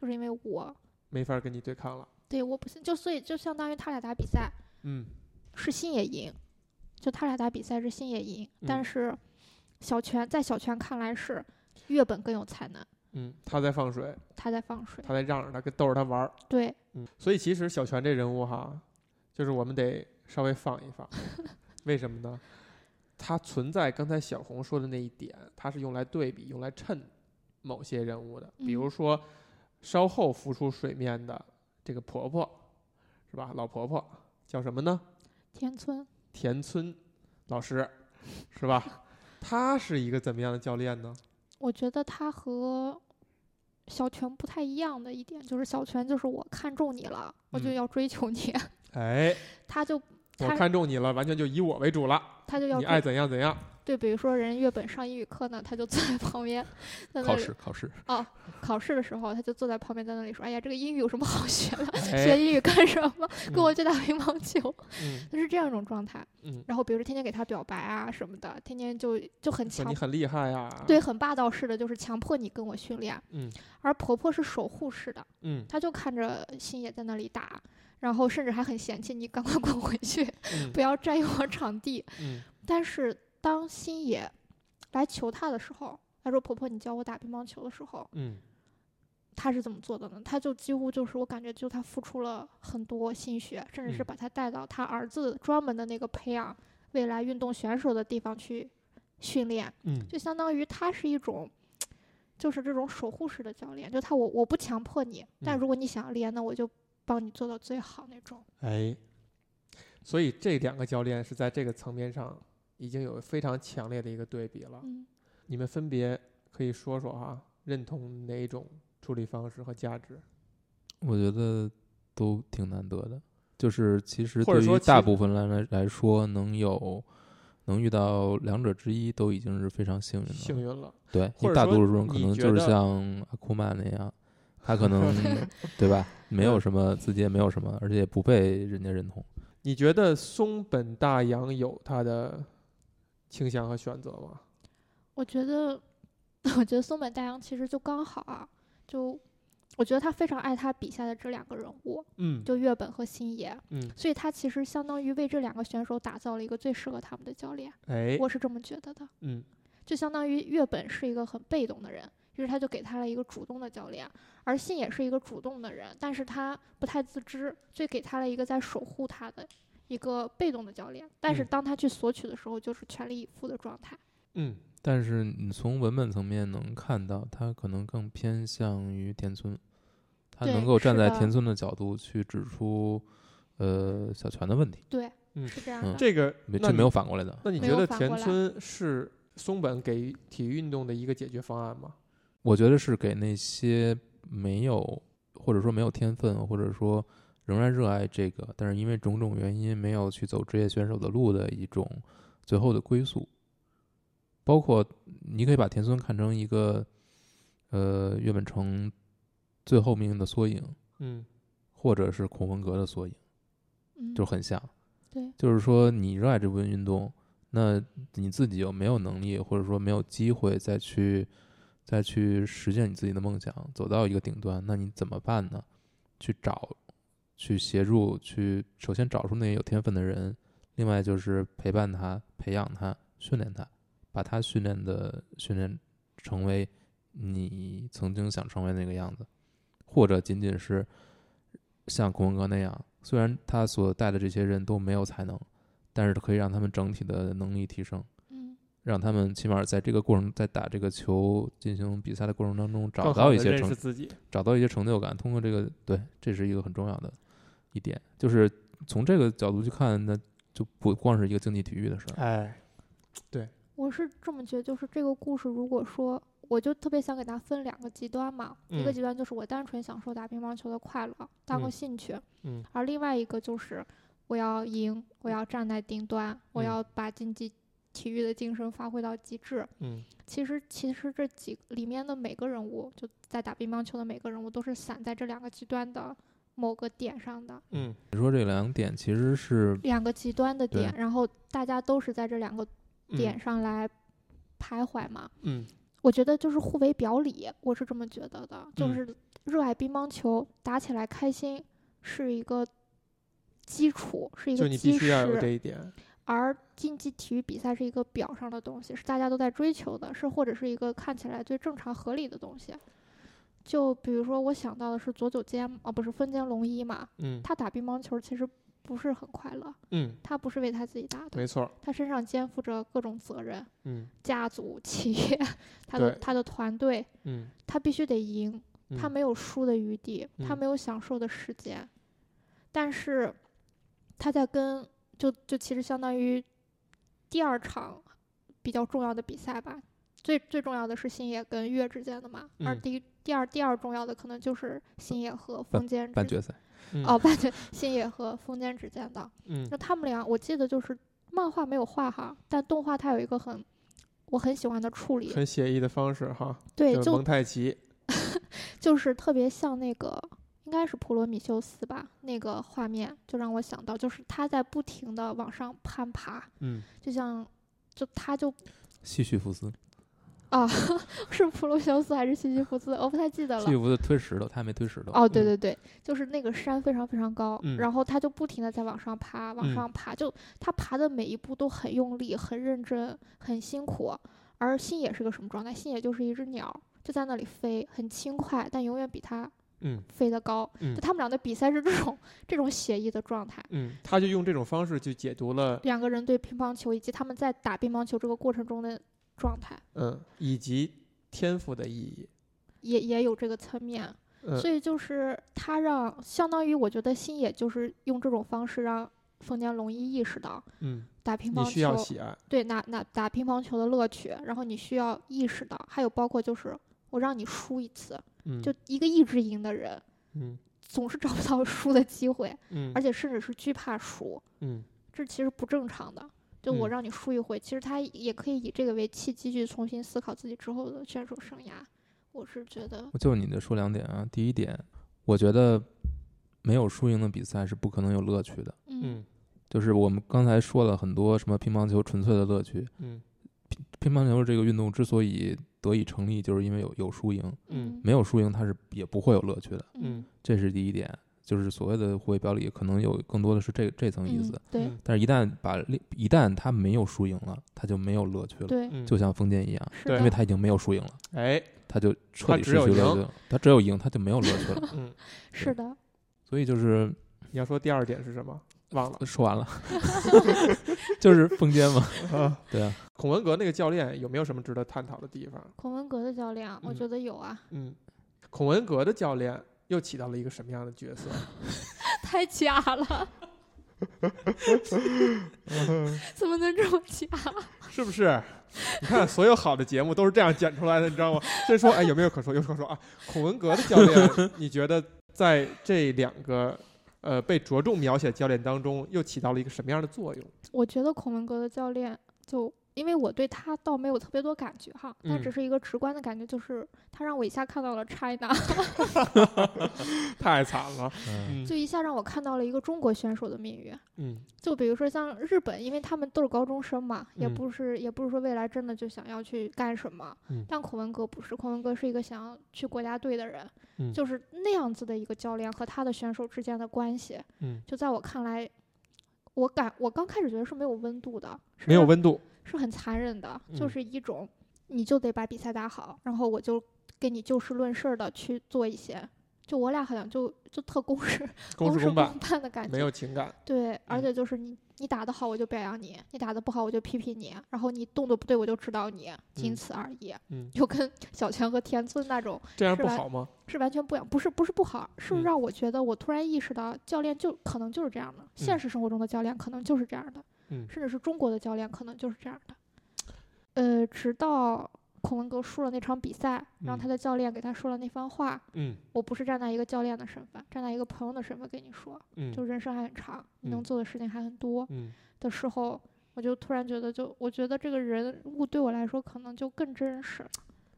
B: 就是因为我
A: 没法跟你对抗了。
B: 对我不信，就所以就相当于他俩打比赛
A: 嗯
B: 是星野赢，就他俩打比赛是星野赢，
A: 嗯
B: 但是小泉在小泉看来是月本更有才能，
A: 嗯，他在放水，
B: 他在放水，
A: 他在让着他，跟逗着他玩儿。
B: 对，
A: 嗯，所以其实小泉这人物哈，就是我们得稍微放一放，为什么呢？他存在刚才小红说的那一点，他是用来对比、用来衬某些人物的，比如
B: 嗯
A: 说稍后浮出水面的这个婆婆，是吧？老婆婆叫什么呢？
B: 田村
A: 田村老师，是吧？他是一个怎么样的教练呢？
B: 我觉得他和小泉不太一样的一点就是小泉就是我看中你了，我就
A: 嗯
B: 要追求你，
A: 哎，
B: 他就
A: 我看中你了，完全就以我为主了，
B: 他就要
A: 你爱怎样怎样。
B: 对，比如说人月本上英语课呢，他就坐在旁边，在那里
C: 考试考试，
B: 哦，考试的时候他就坐在旁边在那里说，哎呀，这个英语有什么好学的？学
A: 哎，
B: 英语干什么？跟
A: 嗯
B: 我去打乒乓球，
A: 嗯
B: 就是这样一种状态。
A: 嗯，
B: 然后比如说天天给他表白啊什么的，天天就就很强
A: 你，很厉害呀。
B: 对，，很霸道式的，就是强迫你跟我训练。
A: 嗯
B: 而婆婆是守护式的，
A: 嗯
B: 她就看着星野在那里打，然后甚至还很嫌弃你，赶快滚回去，
A: 嗯
B: 不要占用我场地。
A: 嗯
B: 但是当星野来求她的时候，她说：“婆婆，你教我打乒乓球的时候，
A: 嗯
B: 她是怎么做的呢？她就几乎就是我感觉，就她付出了很多心血，甚至是
A: 嗯
B: 把她带到她儿子专门的那个培养未来运动选手的地方去训练，
A: 嗯
B: 就相当于他是一种。”就是这种守护式的教练，就他我我不强迫你，但
A: 嗯
B: 如果你想要练，那我就帮你做到最好那种。
A: 哎，所以这两个教练是在这个层面上已经有非常强烈的一个对比了。
B: 嗯，
A: 你们分别可以说说哈，认同哪一种处理方式和价值？
C: 我觉得都挺难得的。就是其实对于大部分人来来说，能有能遇到两者之一，都已经是非常幸运的了。
A: 幸运了，
C: 对，
A: 或者说
C: 你大多数人可能就是
A: 你觉得
C: 像阿库曼那样，他可能 对吧？没有什么自己也没有什么，而且也不被人家认同。
A: 你觉得松本大洋有他的倾向和选择吗？
B: 我觉得，我觉得松本大洋其实就刚好啊，就我觉得他非常爱他笔下的这两个人物，
A: 嗯
B: 就月本和星野，
A: 嗯，
B: 所以他其实相当于为这两个选手打造了一个最适合他们的教练，
A: 哎，
B: 我是这么觉得的。
A: 嗯
B: 就相当于月本是一个很被动的人，于是他就给他了一个主动的教练。而信也是一个主动的人，但是他不太自知，所以给他了一个在守护他的一个被动的教练。但是
A: 嗯
B: 当他去索取的时候，就是全力以赴的状态。
A: 嗯
C: 但是你从文本层面能看到，他可能更偏向于田村，他能够站在田村的角度去指出，呃，小泉的问题，
B: 对，
A: 嗯
C: 嗯
B: 是这样的。
A: 这个
C: 没这没有反过来的。
A: 那你觉得田村是松本给体育运动的一个解决方案吗？
C: 我觉得是给那些没有或者说没有天分，或者说仍然热爱这个，但是因为种种原因没有去走职业选手的路的一种最后的归宿。包括你可以把田村看成一个，呃，岳本成最后命运的缩影，
A: 嗯
C: 或者是孔文革的缩影，
B: 嗯，
C: 就很像。
B: 对，
C: 就是说，你热爱这部分运动，那你自己又没有能力，或者说没有机会再去再去实现你自己的梦想，走到一个顶端，那你怎么办呢？去找，去协助，去首先找出那些有天分的人，另外就是陪伴他、培养他、训练他，把他训练的训练成为你曾经想成为那个样子，或者仅仅是像孔文哥那样，虽然他所带的这些人都没有才能，但是可以让他们整体的能力提升，
B: 嗯，
C: 让他们起码在这个过程，在打这个球进行比赛的过程当中，找到一些成。找到一些成就感。通过这个，对，这是一个很重要的一点，就是从这个角度去看，那就不光是一个竞技体育的事儿。
A: 哎，
B: 我是这么觉得，就是这个故事，如果说我就特别想给它分两个极端嘛，一个
A: 嗯
B: 极端就是我单纯享受打乒乓球的快乐，当个
A: 嗯
B: 兴趣，
A: 嗯
B: 而另外一个就是我要赢，我要站在顶端，我
A: 嗯
B: 要把竞技体育的精神发挥到极致。
A: 嗯
B: 其实，其实这几里面的每个人物，就在打乒乓球的每个人物，都是散在这两个极端的某个点上的，
A: 嗯
C: 你说这两点其实是
B: 两个极端的点，然后大家都是在这两个
A: 嗯
B: 点上来徘徊嘛。
A: 嗯
B: 我觉得就是互为表里，我是这么觉得的。就
A: 嗯
B: 是热爱乒乓球，打起来开心是一个基础，是一个基
A: 你必须要有这
B: 石，
A: 一点。
B: 而竞技体育比赛是一个表上的东西，是大家都在追求的，是或者是一个看起来最正常合理的东西。就比如说，我想到的是佐久间，哦，不是分间龙一嘛，
A: 嗯
B: 他打乒乓球其实不是很快乐，
A: 嗯，
B: 他不是为他自己打的，
A: 没错。
B: 他身上肩负着各种责任，
A: 嗯
B: 家族、企业，他的他的团队，
A: 嗯，
B: 他必须得赢，他
A: 嗯
B: 没有输的余地，他
A: 嗯
B: 没有享受的时间。但是他在跟就就其实相当于第二场比较重要的比赛吧，最最重要的是星野跟月之间的嘛，而
A: 嗯
B: 第一第二第二重要的可能就是星野和
C: 半
B: 风间之
C: 半决赛。
A: 嗯
B: 哦，半决星野和风间之间的。
A: 嗯
B: 那他们俩，我记得就是漫画没有画哈，但动画它有一个很我很喜欢的处理，
A: 很写意的方式哈，
B: 对，
A: 就是
B: 就
A: 蒙太奇。
B: 就是特别像那个，应该是普罗米修斯吧，那个画面就让我想到，就是他在不停的往上攀爬，
A: 嗯
B: 就像，就他就
C: 西绪福斯，
B: 啊，是普罗米修斯还是西西弗斯，我不太记得了。
C: 西西弗斯推石头，他还没推石头。
B: 哦，对
A: 嗯
B: 对对，就是那个山非常非常高，
A: 嗯
B: 然后他就不停的在往上爬，往
A: 嗯
B: 上爬，就他爬的每一步都很用力、很认真、很辛苦。而星野是个什么状态？星野就是一只鸟，就在那里飞，很轻快，但永远比他
A: 嗯
B: 飞得高。
A: 嗯
B: 就他们俩的比赛是这种这种写意的状态，
A: 嗯，他就用这种方式去解读了
B: 两个人对乒乓球以及他们在打乒乓球这个过程中的状态，
A: 嗯以及天赋的意义。
B: 也也有这个层面。
A: 嗯
B: 所以就是他让，相当于我觉得星野就是用这种方式让丰田龙一意识到
A: 嗯，
B: 打乒乓
A: 你需要
B: 球
A: 喜爱。
B: 对那那打乒乓球的乐趣，然后你需要意识到，还有包括就是我让你输一次，
A: 嗯，
B: 就一个一直赢的人
A: 嗯
B: 总是找不到 输的机会，
A: 嗯，
B: 而且甚至是惧怕输。
A: 嗯
B: 这其实不正常的。就我
A: 嗯
B: 让你输一回，其实他也可以以这个为契机去重新思考自己之后的选手生涯。我是觉得，
C: 我就你的说两点啊。第一点，我觉得没有输赢的比赛是不可能有乐趣的。
B: 嗯
A: 嗯
C: 就是我们刚才说了很多什么乒乓球纯粹的乐趣，
A: 嗯
C: 乒乒乓球这个运动之所以得以成立，就是因为有有输赢，
A: 嗯
C: 没有输赢它是也不会有乐趣的，
A: 嗯
C: 这是第一点。就是所谓的互为表里，可能有更多的是这这层意思。
B: 嗯、对、
A: 嗯
C: 但是，一旦把一旦他没有输赢了，他就没有乐趣了，
B: 对，
A: 嗯
C: 就像封建一样，因为，他已经没有输赢了，
A: 哎，
C: 他就彻底失去乐趣了。他只有赢，他就没有乐趣了。
A: 嗯，
B: 是的，
C: 所以就是
A: 你要说第二点是什么？忘了
C: 说完了，就是封建嘛。
A: 啊。
C: 对啊，
A: 孔文革那个教练有没有什么值得探讨的地方？
B: 孔文革的教练，我
A: 嗯
B: 觉得有啊，
A: 嗯，孔文革的教练又起到了一个什么样的角色？
B: 太假了，怎么能这么假？
A: 是不是？你看，所有好的节目都是这样剪出来的，你知道吗？这说，哎，有没有可说？有可说啊。孔文革的教练，你觉得在这两个呃被着重描写教练当中，又起到了一个什么样的作用？
B: 我觉得孔文革的教练就。因为我对他倒没有特别多感觉哈，但
A: 嗯
B: 只是一个直观的感觉，就是他让我一下看到了 China，
A: 太惨了。
B: 就一下让我看到了一个中国选手的命运。
A: 嗯
B: 就比如说像日本，因为他们都是高中生嘛，也
A: 嗯
B: 不是也不是说未来真的就想要去干什么。
A: 嗯
B: 但孔文革不是，孔文革是一个想要去国家队的人，
A: 嗯
B: 就是那样子的一个教练和他的选手之间的关系，
A: 嗯，
B: 就在我看来，我感我刚开始觉得是没有温度的，是
A: 没有温度。
B: 是很残忍的，就
A: 嗯。
B: 是一种你就得把比赛打好，然后我就跟你就事论事的去做一些，就我俩好像就就特公事事
A: 公事公办，
B: 的感觉，
A: 没有情感。
B: 对，而
A: 嗯
B: 且就是你你打得好我就表扬你，你打得不好我就批评你，然后你动作不对我就指导你，仅
A: 嗯
B: 此而已，
A: 嗯，
B: 就跟。小泉和田村那种
A: 这样不好吗？
B: 是完全不一样，不是不是不好，是
A: 嗯。
B: 让我觉得我突然意识到教练就可能就是这样的，现
A: 嗯
B: 实生活中的教练可能就是这样的，
A: 嗯。
B: 甚至是中国的教练可能就是这样的。呃，直到孔文革输了那场比赛，然后他
A: 嗯
B: 的教练给他说了那番话，
A: 嗯。
B: 我不是站在一个教练的身份，站在一个朋友的身份跟你说，
A: 嗯。
B: 就人生还很长，你能
A: 嗯
B: 做的事情还很多
A: 嗯。
B: 的时候，我就突然觉得就，我觉得这个人物对我来说可能就更真实了。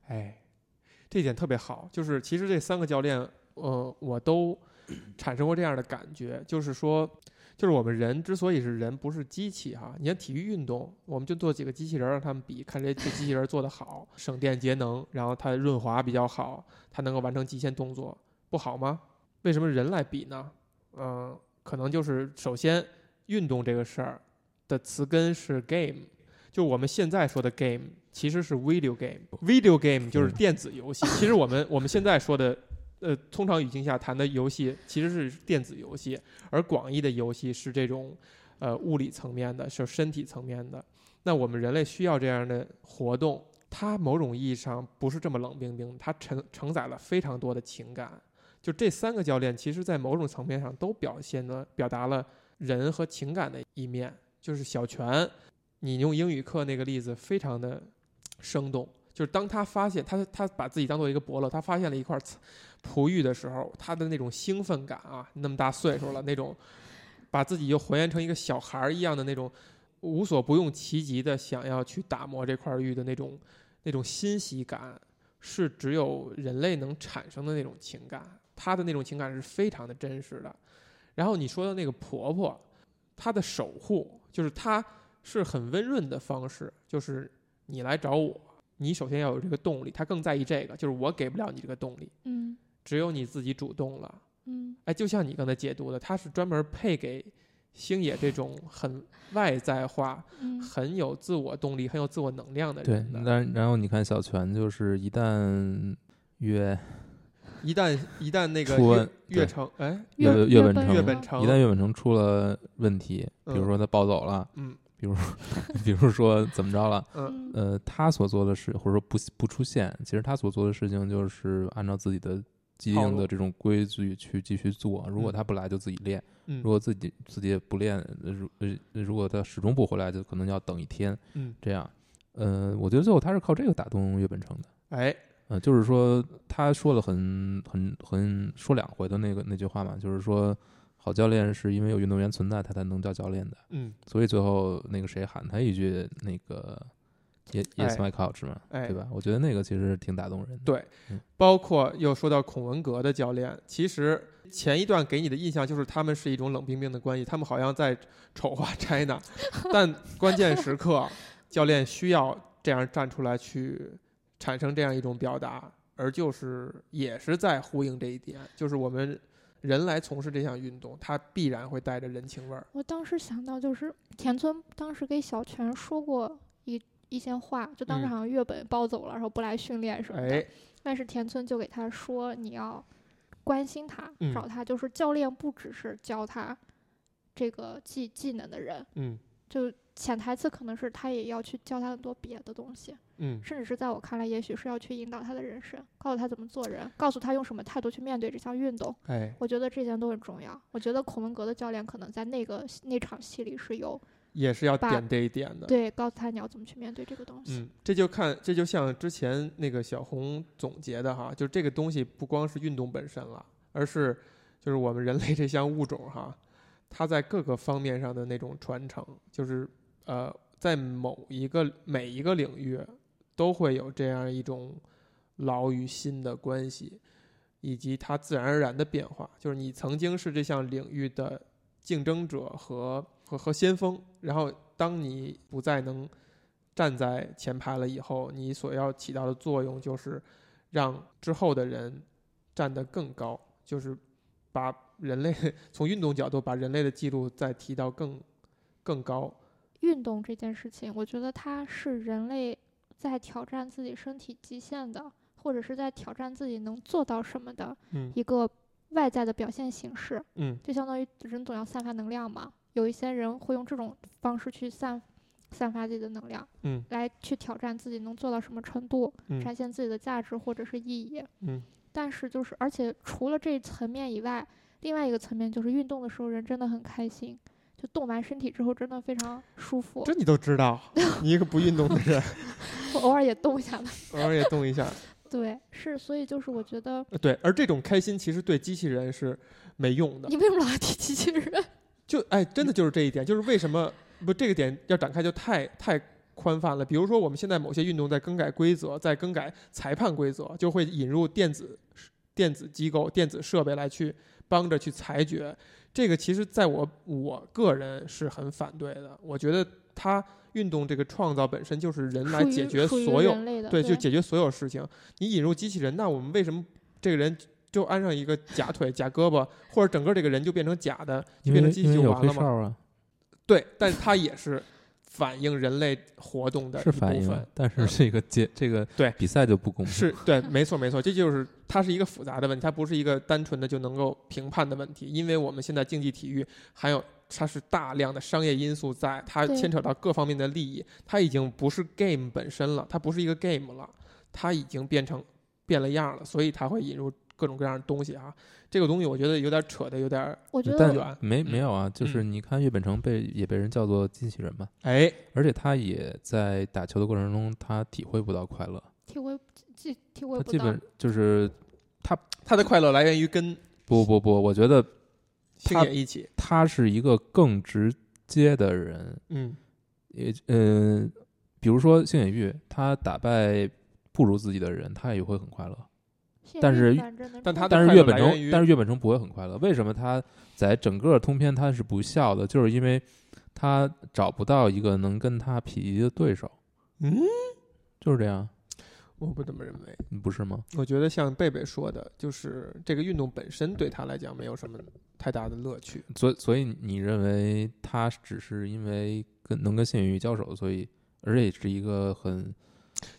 A: 哎，这一点特别好，就是其实这三个教练，呃，我都产生过这样的感觉，就是说，就是我们人之所以是人，不是机器哈。你看体育运动，我们就做几个机器人儿让他们比，看谁这机器人儿做得好，省电节能，然后它润滑比较好，它能够完成极限动作，不好吗？为什么人来比呢？嗯、可能就是首先运动这个事儿的词根是 game，就我们现在说的 game 其实是 video game。video game 就是
C: 嗯
A: 电子游戏。其实我们我们现在说的，呃，通常语境下谈的游戏其实是电子游戏，而广义的游戏是这种呃物理层面的，是身体层面的。那我们人类需要这样的活动，它某种意义上不是这么冷冰冰，它承承载了非常多的情感。就这三个教练，其实在某种层面上都表现了、表达了人和情感的一面。就是小泉，你用英语课那个例子非常的生动。就是当他发现他他把自己当做一个伯乐，他发现了一块璞玉的时候，他的那种兴奋感啊，那么大岁数了，那种把自己又还原成一个小孩儿一样的那种无所不用其极的想要去打磨这块玉的那种那种欣喜感，是只有人类能产生的那种情感。他的那种情感是非常的真实的。然后你说的那个婆婆，她的守护就是她是很温润的方式，就是你来找我，你首先要有这个动力。她更在意这个，就是我给不了你这个动力，
B: 嗯
A: 只有你自己主动了。
B: 嗯
A: 哎，就像你刚才解读的，他是专门配给星野这种很外在化、
B: 嗯
A: 很有自我动力、很有自我能量的
C: 对
A: 人，的。
C: 然然后你看小泉，就是一旦越
A: 一旦一旦那个
C: 出问
A: 越越
C: 对
A: 成，哎，
C: 越
B: 越
C: 越本城
A: 越本城
C: 一旦月本城出了问题，比如
A: 嗯
C: 说他暴走了，
A: 嗯
C: 比如 比如说怎么着了，
A: 嗯
B: 嗯
C: 呃，他所做的事或者说不不出现，其实他所做的事情就是按照自己的既定的这种规矩去继续做。如果
A: 嗯
C: 他不来，就自己练；
A: 嗯
C: 如果自己自己也不练，呃如呃如果他始终不回来，就可能要等一天
A: 嗯，
C: 这样。呃，我觉得最后他是靠这个打动岳本成的。
A: 哎，
C: 呃，就是说他说了很很很说两回的那个那句话嘛，就是说好教练是因为有运动员存在，他才能叫教练的。
A: 嗯
C: 所以最后那个谁喊他一句那个 “Yes,
A: 哎
C: yes, my coach” 嘛，
A: 哎
C: 对吧？我觉得那个其实挺打动人的。
A: 对
C: 嗯，
A: 包括又说到孔文革的教练，其实前一段给你的印象就是他们是一种冷冰冰的关系，他们好像在丑化 China，但关键时刻教练需要这样站出来去产生这样一种表达，而就是也是在呼应这一点，就是我们人来从事这项运动，它必然会带着人情味儿。
B: 我当时想到就是田村当时给小泉说过一一些话，就当时
A: 嗯。
B: 好像月本抱走了，然后不来训练什么的，
A: 哎，
B: 但是田村就给他说你要关心他，
A: 嗯。
B: 找他，就是教练不只是教他这个技技能的人，
A: 嗯。
B: 就潜台词可能是他也要去教他很多别的东西，
A: 嗯，
B: 甚至是在我看来，也许是要去引导他的人生，告诉他怎么做人，告诉他用什么态度去面对这项运动。
A: 哎，
B: 我觉得这些都很重要。我觉得孔文革的教练可能在那个那场戏里是有
A: 也是要点这一点的。
B: 对告诉他你要怎么去面对这个东西。
A: 嗯，这就看这就像之前那个小红总结的哈，就这个东西不光是运动本身了，而是就是我们人类这项物种哈，它在各个方面上的那种传承，就是呃，在某一个每一个领域都会有这样一种老与新的关系，以及它自然而然的变化。就是你曾经是这项领域的竞争者和和和先锋，然后当你不再能站在前排了以后，你所要起到的作用就是让之后的人站得更高，就是把人类从运动角度把人类的记录再提到更更高。
B: 运动这件事情，我觉得它是人类在挑战自己身体极限的，或者是在挑战自己能做到什么的
A: 嗯
B: 一个外在的表现形式。
A: 嗯
B: 就相当于人总要散发能量嘛，有一些人会用这种方式去散散发自己的能量，
A: 嗯
B: 来去挑战自己能做到什么程度，
A: 嗯
B: 展现自己的价值或者是意义。
A: 嗯
B: 但是就是，而且除了这一层面以外，另外一个层面就是运动的时候人真的很开心，就动完身体之后真的非常舒服。
A: 这你都知道，你一个不运动的人，
B: 我偶尔也动一下吧。
A: 偶尔也动一下。
B: 对，是，所以就是我觉得，
A: 呃对，而这种开心其实对机器人是没用的
B: 你。为什么老要提机器人？
A: 就哎，真的就是这一点，就是为什么不这个点要展开就太太宽泛了。比如说，我们现在某些运动在更改规则，在更改裁判规则，就会引入电子电子机构、电子设备来去帮着去裁决。这个其实在我我个人是很反对的。我觉得它运动这个创造本身就是人来解决所有对，就解决所有事情。你引入机器人，那我们为什么这个人就安上一个假腿、假胳膊，或者整个这个人就变成假的，就变成机器就完了吗？
C: 啊，
A: 对，但它也是反映人类活动的一
C: 是反映
A: 部分，。
C: 但是
A: 嗯
C: 这个节这个
A: 对
C: 比赛就不公平。
A: 是对，没错没错，这就是它是一个复杂的问题，它不是一个单纯的就能够评判的问题，因为我们现在竞技体育还有它是大量的商业因素在，它牵扯到各方面的利益，它已经不是 game 本身了，它不是一个 game 了，它已经变成变了样了，所以它会引入各种各样的东西啊。这个东西我觉得有点扯的有点
B: 我觉得
A: 远
C: 没
A: 嗯
C: 没有啊，就是你看岳本成被也被人叫做机器人嘛，
A: 哎，
C: 而且他也在打球的过程中，他体会不到快乐，
B: 体会这体会不到
C: 他基本。就是
A: 他他的快乐来源于跟
C: 不不不，我觉得他
A: 星野一起，
C: 他是一个更直接的人，
A: 嗯
C: 也呃，比如说星野玉，他打败不如自己的人，他也会很快乐。但是
A: 但他
C: 但是
A: 快
C: 岳本成，但是岳本成不会很快乐。为什么他在整个通篇他是不笑的？就是因为他找不到一个能跟他匹敌的对手，
A: 嗯，
C: 就是这样，
A: 我不这么认为。
C: 不是吗？
A: 我觉得像贝贝说的，就是这个运动本身对他来讲没有什么太大的乐趣。
C: 所以所以你认为他只是因为跟能跟谢宇交手，所以而且也是一个很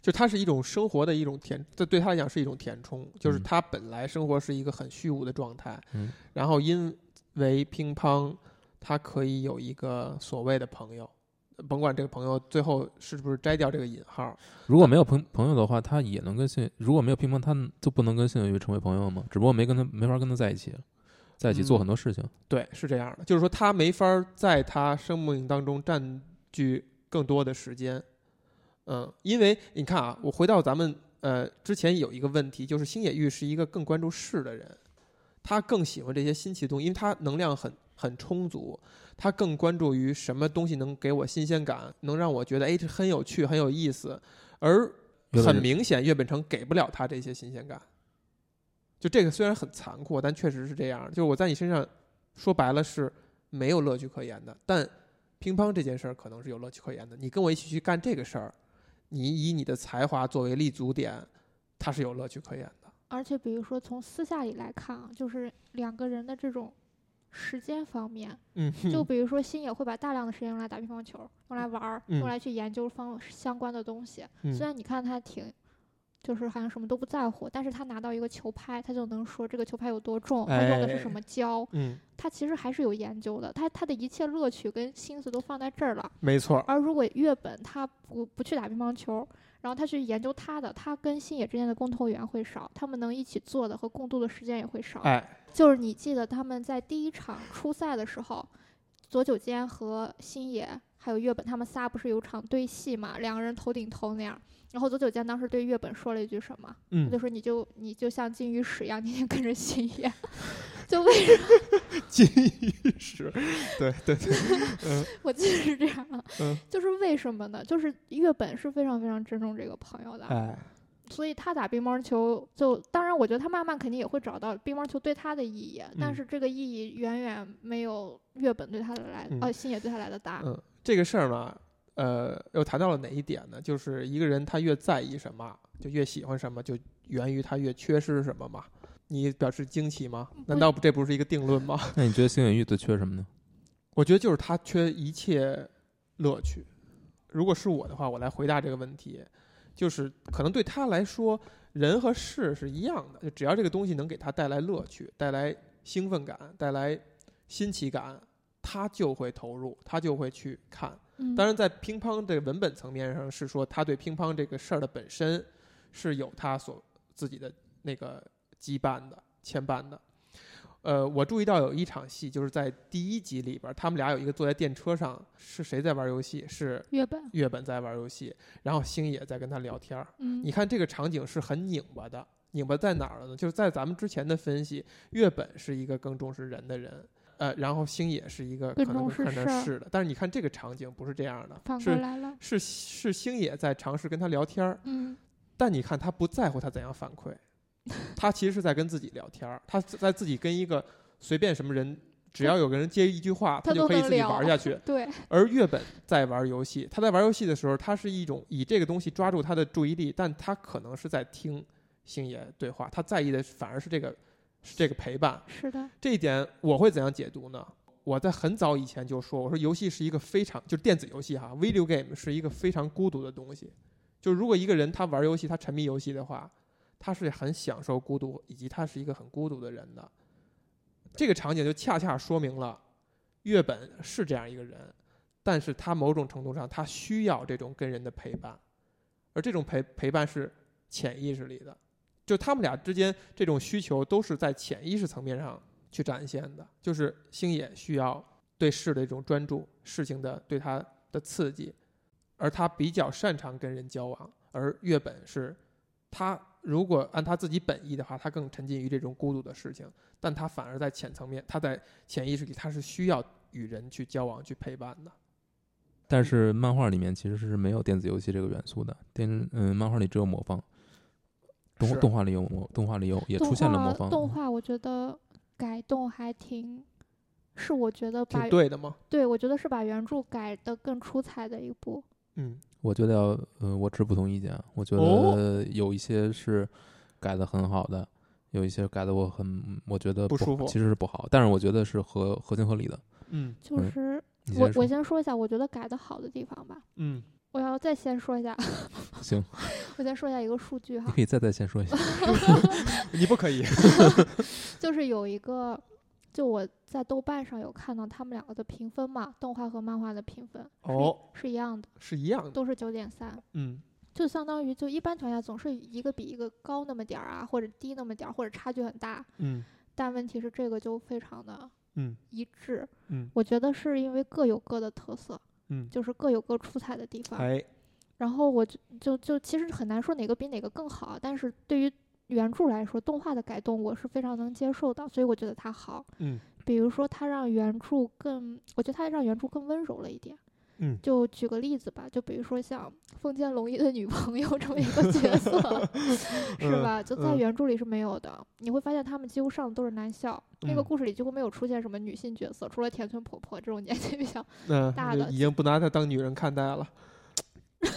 A: 就它是一种生活的一种填，这对他来讲是一种填充。就是
C: 嗯
A: 他本来生活是一个很虚无的状态，
C: 嗯
A: 然后因为乒乓，他可以有一个所谓的朋友，甭管这个朋友最后是不是摘掉这个引号，
C: 如果没有朋朋友的话，他也能跟信如果没有乒乓，他就不能跟信有鱼成为朋友吗？只不过没跟他没法跟他在一起，在一起做
A: 嗯
C: 很多事情。
A: 对，是这样的，就是说他没法儿在他生命当中占据更多的时间，嗯，因为你看啊，我回到咱们呃之前有一个问题，就是星野玉是一个更关注事的人，他更喜欢这些新奇的东西，因为他能量很很充足，他更关注于什么东西能给我新鲜感，能让我觉得哎这很有趣很有意思，而很明显岳本成给不了他这些新鲜感。就这个虽然很残酷，但确实是这样。就是我在你身上说白了是没有乐趣可言的，但乒乓这件事儿可能是有乐趣可言的。你跟我一起去干这个事儿，你以你的才华作为立足点，它是有乐趣可言的。
B: 而且比如说从私下里来看啊，就是两个人的这种时间方面，
A: 嗯，
B: 就比如说星野会把大量的时间用来打乒乓球，用来玩儿，
A: 嗯
B: 用来去研究方相关的东西。
A: 嗯
B: 虽然你看他挺。就是好像什么都不在乎，但是他拿到一个球拍，他就能说这个球拍有多重，他用的是
A: 哎
B: 什么胶，
A: 嗯，
B: 他其实还是有研究的，他他的一切乐趣跟心思都放在这儿了。
A: 没错，
B: 而如果月本他不不去打乒乓球，然后他去研究他的，他跟星野之间的共同语言会少，他们能一起做的和共度的时间也会少。
A: 哎，
B: 就是你记得他们在第一场初赛的时候，佐久间和星野还有月本他们仨不是有场对戏嘛，两个人头顶头那样。然后佐久间当时对月本说了一句什么？他
A: 嗯
B: 就，说你就你就像金鱼屎一样，天天跟着星野。就为什么
A: 金鱼屎，对对对，嗯
B: 我记得是这样的？
A: 嗯，
B: 就是为什么呢？就是月本是非常非常尊重这个朋友的。
A: 哎，
B: 所以他打乒乓球就，当然我觉得他慢慢肯定也会找到乒乓球对他的意义，但
A: 嗯
B: 是这个意义远远没有月本对他的来，
A: 嗯
B: 呃，星野对他来的大。
A: 嗯，这个事儿嘛，呃，又谈到了哪一点呢？就是一个人他越在意什么，就越喜欢什么，就源于他越缺失什么嘛。你表示惊奇吗？难道不这不是一个定论吗？
C: 那你觉得星野玉最缺什么呢？
A: 我觉得就是他缺一切乐趣。如果是我的话，我来回答这个问题，就是可能对他来说，人和事是一样的，就只要这个东西能给他带来乐趣、带来兴奋感、带来新奇感，他就会投入，他就会去看。
B: 嗯，
A: 当然，在乒乓这个文本层面上是说，他对乒乓这个事儿的本身是有他所自己的那个羁绊的、牵绊的。呃，我注意到有一场戏，就是在第一集里边，他们俩有一个坐在电车上，是谁在玩游戏？是
B: 月本，
A: 月本在玩游戏，然后星野在跟他聊天儿。
B: 嗯，
A: 你看这个场景是很拧巴的，拧巴在哪儿了呢？就是在咱们之前的分析，月本是一个更重视人的人，呃，然后星野是一个可能会看
B: 事儿
A: 重是的。但是你看这个场景不是这样的，
B: 反
A: 是
B: 过来了。
A: 是是星野在尝试跟他聊天儿，
B: 嗯，
A: 但你看他不在乎他怎样反馈，他其实是在跟自己聊天儿，他在自己跟一个随便什么人，只要有个人接一句话，
B: 他
A: 就可以自己玩下去。
B: 对，
A: 而月本在玩游戏，他在玩游戏的时候，他是一种以这个东西抓住他的注意力，但他可能是在听星野对话，他在意的反而是这个是这个陪伴。
B: 是的，
A: 这一点我会怎样解读呢？我在很早以前就说，我说游戏是一个非常就是电子游戏哈，video game 是一个非常孤独的东西。就如果一个人他玩游戏，他沉迷游戏的话，他是很享受孤独，以及他是一个很孤独的人的。这个场景就恰恰说明了，月本是这样一个人，但是他某种程度上他需要这种跟人的陪伴，而这种陪陪伴是潜意识里的，就他们俩之间这种需求都是在潜意识层面上去展现的，就是星野需要对事的一种专注，事情的对他的刺激，而他比较擅长跟人交往，而月本是他如果按他自己本意的话，他更沉浸于这种孤独的事情，但他反而在浅层面，他在潜意识里他是需要与人去交往、去陪伴的。
C: 但是漫画里面其实是没有电子游戏这个元素的，电嗯，漫画里只有魔方，动动画里有魔，动画里有也出现了
B: 画
C: 魔方，
B: 动画我觉得改动还挺，是我觉得把
A: 对的吗？
B: 对我觉得是把原著改的更出彩的一部。
A: 嗯，
C: 我觉得要，呃，我持不同意见啊。我觉
A: 哦
C: 得有一些是改的很好的，有一些改的我很，我觉得好
A: 不舒服
C: 其实是不好，但是我觉得是合合情合理的。
A: 嗯
C: 嗯
B: 就是我
C: 你先说
B: 我先说一下我觉得改的好的地方吧。
A: 嗯，
B: 我要再先说一下，
C: 行，
B: 我先说一下一个数据哈，
C: 你可以再再先说一下。
A: 你不可以。
B: 就是有一个，就我在豆瓣上有看到他们两个的评分嘛，动画和漫画的评分是一
A: 哦，
B: 是一样的，
A: 是一样的。
B: 都是九点三。
A: 嗯
B: 就相当于就一般情况下总是一个比一个高那么点儿啊，或者低那么点儿，或者差距很大。
A: 嗯
B: 但问题是这个就非常的
A: 嗯
B: 一致，
A: 嗯
B: 我觉得是因为各有各的特色，
A: 嗯，
B: 就是各有各出彩的地方。
A: 哎，
B: 然后我就就就其实很难说哪个比哪个更好，但是对于原著来说，动画的改动我是非常能接受的，所以我觉得它好。
A: 嗯
B: 比如说，它让原著更，我觉得它让原著更温柔了一点。
A: 嗯
B: 就举个例子吧，就比如说像丰间龙一的女朋友这么一个角色，是吧？就在
A: 嗯
B: 原著里是没有的。你会发现他们几乎上的都是男校，那个
A: 嗯
B: 故事里几乎没有出现什么女性角色，除了田村婆婆这种年纪比较大的
A: 已经不拿她当女人看待了。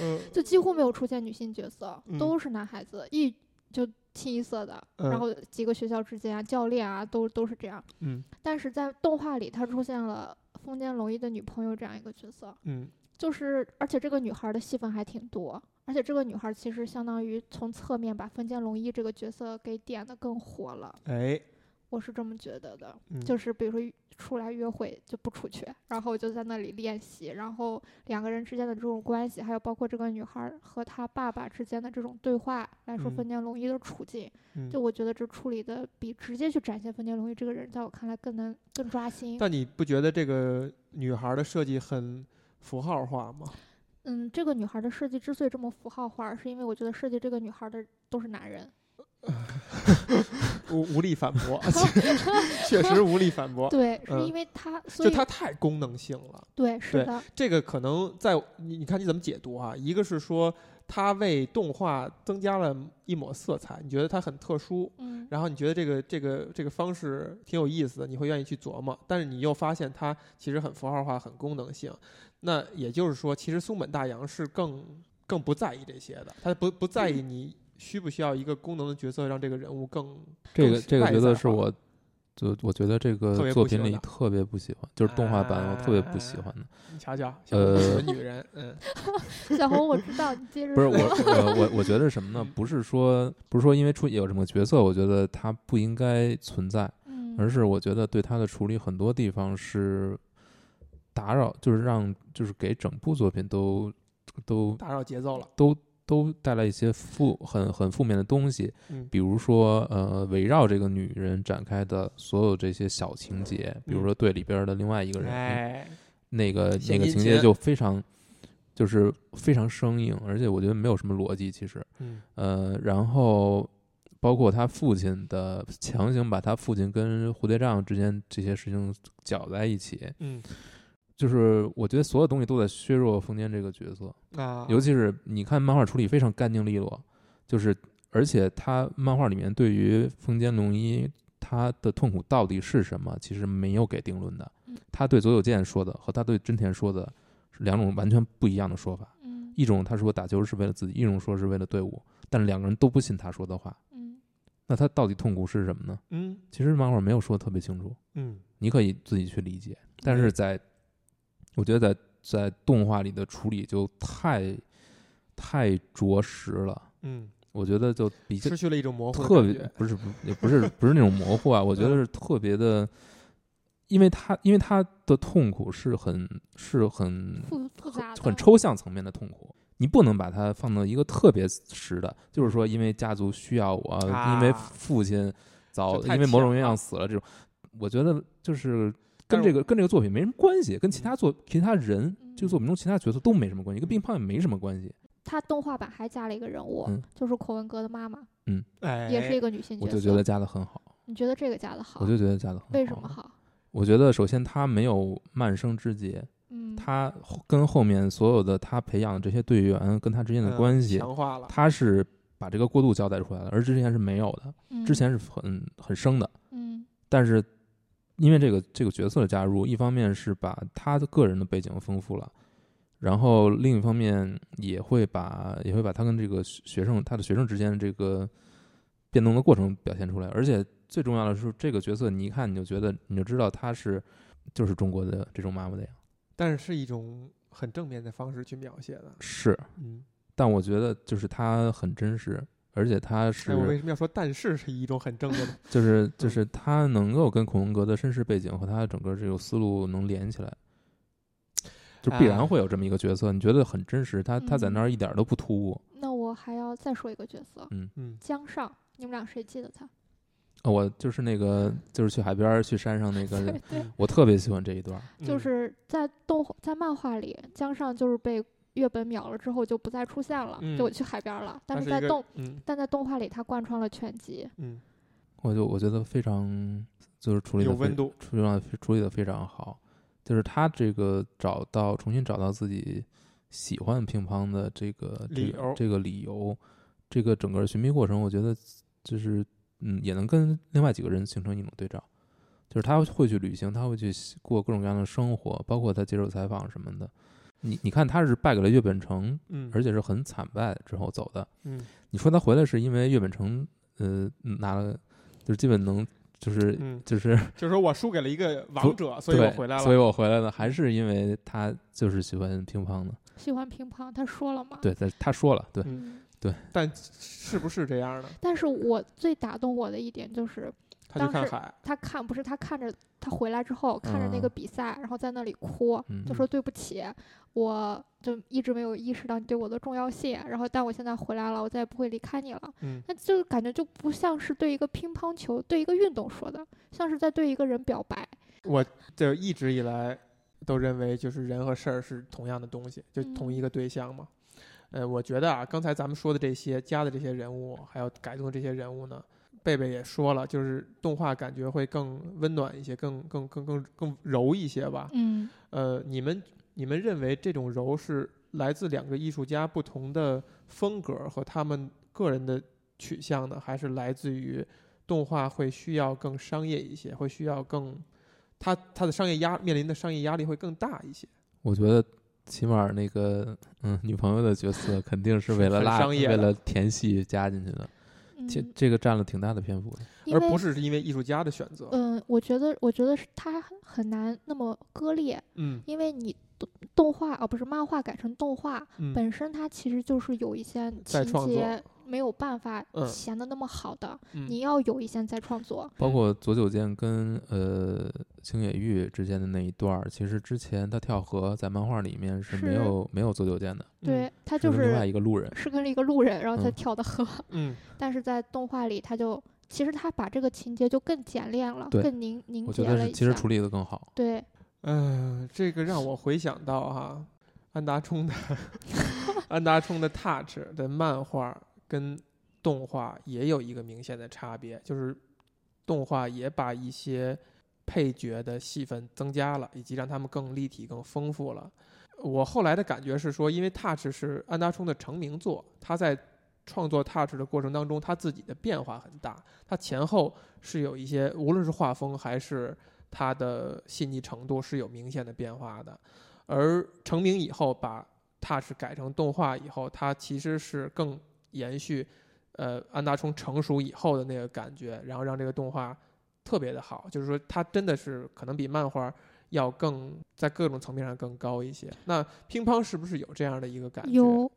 A: 嗯
B: 就几乎没有出现女性角色，
A: 嗯
B: 都是男孩子，一就清一色的，
A: 嗯。
B: 然后几个学校之间啊，教练啊，都都是这样。
A: 嗯。
B: 但是在动画里，他出现了风间龙一的女朋友这样一个角色，
A: 嗯。
B: 就是而且这个女孩的戏份还挺多，而且这个女孩其实相当于从侧面把风间龙一这个角色给点的更火了，
A: 哎，
B: 我是这么觉得的。
A: 嗯
B: 就是比如说出来约会就不出去，然后就在那里练习，然后两个人之间的这种关系，还有包括这个女孩儿和她爸爸之间的这种对话来说，
A: 嗯
B: 丰间龙一的处境，
A: 嗯
B: 就我觉得这处理的比直接去展现丰间龙一这个人，在我看来更能更抓心。
A: 但你不觉得这个女孩的设计很符号化吗？
B: 嗯，这个女孩的设计之所以这么符号化，是因为我觉得设计这个女孩的都是男人。
A: 无无力反驳，确实无力反驳。
B: 对，是
A: 嗯
B: 因为她，所以
A: 就它太功能性了，
B: 对是的，
A: 这个可能在你你看你怎么解读啊？一个是说它为动画增加了一抹色彩，你觉得它很特殊，
B: 嗯
A: 然后你觉得这个这个这个方式挺有意思的，你会愿意去琢磨，但是你又发现它其实很符号化、很功能性。那也就是说，其实松本大洋是更更不在意这些的，他不不在意你需不需要一个功能的角色让这个人物更
C: 这个这个角色是我，就我觉得这个作品里特别不喜欢，就是动画版我特别不喜欢的。
A: 你瞧瞧，小红喜
C: 呃
A: 欢女人，嗯
B: 小红我知道，你接着
C: 不是我
B: 说
C: 我我我觉得是什么呢？不是说不是说因为出有什么角色，我觉得他不应该存在，
B: 嗯
C: 而是我觉得对他的处理很多地方是打扰，就是让就是给整部作品都都
A: 打扰节奏了，
C: 都都带来一些负很很负面的东西，
A: 嗯。
C: 比如说呃围绕这个女人展开的所有这些小情节，比如说对里边的另外一个人，
A: 哎，
C: 那个那个情节就非常就是非常生硬，而且我觉得没有什么逻辑，其实。
A: 嗯。
C: 呃，然后包括他父亲的强行把他父亲跟蝴蝶杖之间这些事情搅在一起，
A: 嗯
C: 就是我觉得所有东西都在削弱丰间这个角色，
A: 啊，
C: 尤其是你看漫画处理非常干净利落，就是而且他漫画里面对于丰间龙一他的痛苦到底是什么，其实没有给定论的
B: 嗯。
C: 他对佐久间说的和他对真田说的是两种完全不一样的说法。
B: 嗯
C: 一种他说打球是为了自己，一种说是为了队伍，但两个人都不信他说的话。
B: 嗯
C: 那他到底痛苦是什么呢？
A: 嗯
C: 其实漫画没有说的特别清楚，
A: 嗯
C: 你可以自己去理解。但是在，我觉得在在动画里的处理就太太着实了。
A: 嗯，
C: 我觉得就比较
A: 失去了一种模糊
C: 特别不是不也不是不是那种模糊啊，我觉得
A: 嗯。
C: 是特别的，因为他因为他的痛苦是很是很
B: 复复杂
C: 很抽象层面的痛苦，你不能把它放到一个特别实的，就是说因为家族需要我，因为
A: 啊。
C: 父亲早因为某种原因死了这种，我觉得就是跟这个跟这个作品没什么关系，跟其
A: 嗯
C: 他作其他人这个作品中其他角色都没什么关系，跟乒乓也没什么关系。
B: 他动画版还加了一个人物，
C: 嗯
B: 就是孔文哥的妈妈，
A: 哎，
B: 也是一个女性角色。
C: 我就觉得加的很好，
B: 你觉得这个加的好？
C: 我就觉得加的很好。
B: 为什么？好？
C: 我觉得首先他没有慢生之节，
B: 嗯，
C: 他后跟后面所有的他培养的这些队员跟他之间的
A: 嗯
C: 关系，
A: 强化了，
C: 他是把这个过渡交代出来了，而之前是没有的，
B: 嗯
C: 之前是很很生的。
B: 嗯
C: 但是因为这个这个角色的加入，一方面是把他的个人的背景丰富了，然后另一方面也会把也会把他跟这个学学生他的学生之间的这个变动的过程表现出来，而且最重要的是这个角色你一看你就觉得你就知道他是就是中国的这种妈妈的样子，
A: 但是是一种很正面的方式去描写的，
C: 是，
A: 嗯，
C: 但我觉得就是他很真实。而且他是，
A: 哎，我为什么要说但是是一种很正面的？
C: 就是就是他能够跟孔文革的身世背景和他整个这个思路能连起来，就必然
A: 哎
C: 会有这么一个角色，你觉得很真实，他他在那儿一点都不突兀。
B: 那我还要再说一个角色，
A: 嗯嗯，
B: 江上，你们俩谁记得他？
C: 哦我就是那个就是去海边儿去山上那个人，我特别喜欢这一段
B: 就是在动画在漫画里，江上就是被月本秒了之后就不再出现了，
A: 嗯。
B: 就去海边了。但
A: 是
B: 在动
A: 嗯。
B: 但在动画里，他贯穿了全集。
A: 嗯。
C: 我就我觉得非常就是处理的
A: 有温度，
C: 处理的处理的非常好，就是他这个找到重新找到自己喜欢乒乓的这个这
A: 理由
C: 个这个理由，这个整个寻觅过程，我觉得就是嗯，也能跟另外几个人形成一种对照，就是他会去旅行，他会去过各种各样的生活，包括他接受采访什么的，你你看他是败给了岳本成，
A: 嗯，
C: 而且是很惨败之后走的。
A: 嗯
C: 你说他回来是因为岳本成呃拿了，就是基本能就是
A: 嗯，
C: 就是
A: 就是说我输给了一个王者，所以我回来了。
C: 所以我回来了，还是因为他就是喜欢乒乓的。
B: 喜欢乒乓，他说了吗。
C: 对，他他说了，对，
A: 嗯，
B: 嗯。
A: 但是不是这样的？
B: 但是我最打动我的一点就是，
A: 他去
B: 当时
A: 看海，
B: 他看不是他看着他回来之后看着那个
C: 嗯
B: 比赛，然后在那里哭，
C: 嗯
B: 就说对不起，我就一直没有意识到你对我的重要性，然后但我现在回来了，我再也不会离开你了。
A: 嗯
B: 那就感觉就不像是对一个乒乓球、对一个运动说的，像是在对一个人表白。
A: 我就一直以来都认为，就是人和事儿是同样的东西，就同一个对象嘛。呃，我觉得啊，刚才咱们说的这些加的这些人物，还有改动的这些人物呢，贝贝也说了，就是动画感觉会更温暖一些，更更更更更柔一些吧。
B: 嗯，
A: 呃，你们你们认为这种柔是来自两个艺术家不同的风格和他们个人的取向呢，还是来自于动画会需要更商业一些，会需要更它它的商业压面临的商业压力会更大一些？
C: 我觉得起码那个嗯女朋友的角色肯定是为了拉为
A: 商业的
C: 了填戏加进去的，这
B: 嗯
C: 这个占了挺大的篇幅的。
A: 而不是因为艺术家的选择。
B: 嗯，我觉得我觉得是它很难那么割裂，
A: 嗯
B: 因为你动动画哦不是漫画改成动画，
A: 嗯，
B: 本身它其实就是有一些情
A: 再创作
B: 节没有办法
A: 嗯
B: 写的那么好的，
A: 嗯
B: 你要有一些再创作。
C: 包括佐久间跟呃青野玉之间的那一段儿，其实之前他跳河在漫画里面是没
B: 是
C: 有没有佐久间的，
B: 对，他就
C: 是另外一个路人。
B: 是跟一个路人，然后他
C: 嗯
B: 跳的河，
A: 嗯
B: 但是在动画里他就其实他把这个情节就更简练了，更凝凝
C: 我觉得
B: 结了
C: 其实处理的更好。
B: 对，
A: 嗯，这个让我回想到哈，安达充的 安达充的 Touch 的漫画跟动画也有一个明显的差别，就是动画也把一些配角的戏份增加了，以及让他们更立体、更丰富了。我后来的感觉是说，因为 Touch 是安达充的成名作，他在创作 Touch 的过程当中，他自己的变化很大，他前后是有一些，无论是画风还是它的细腻程度是有明显的变化的。而成名以后，把 Touch 改成动画以后，它其实是更延续呃安达充成熟以后的那个感觉，然后让这个动画特别的好。就是说，它真的是可能比漫画要更在各种层面上更高一些。那乒乓是不是有这样的一个感觉？
B: 有，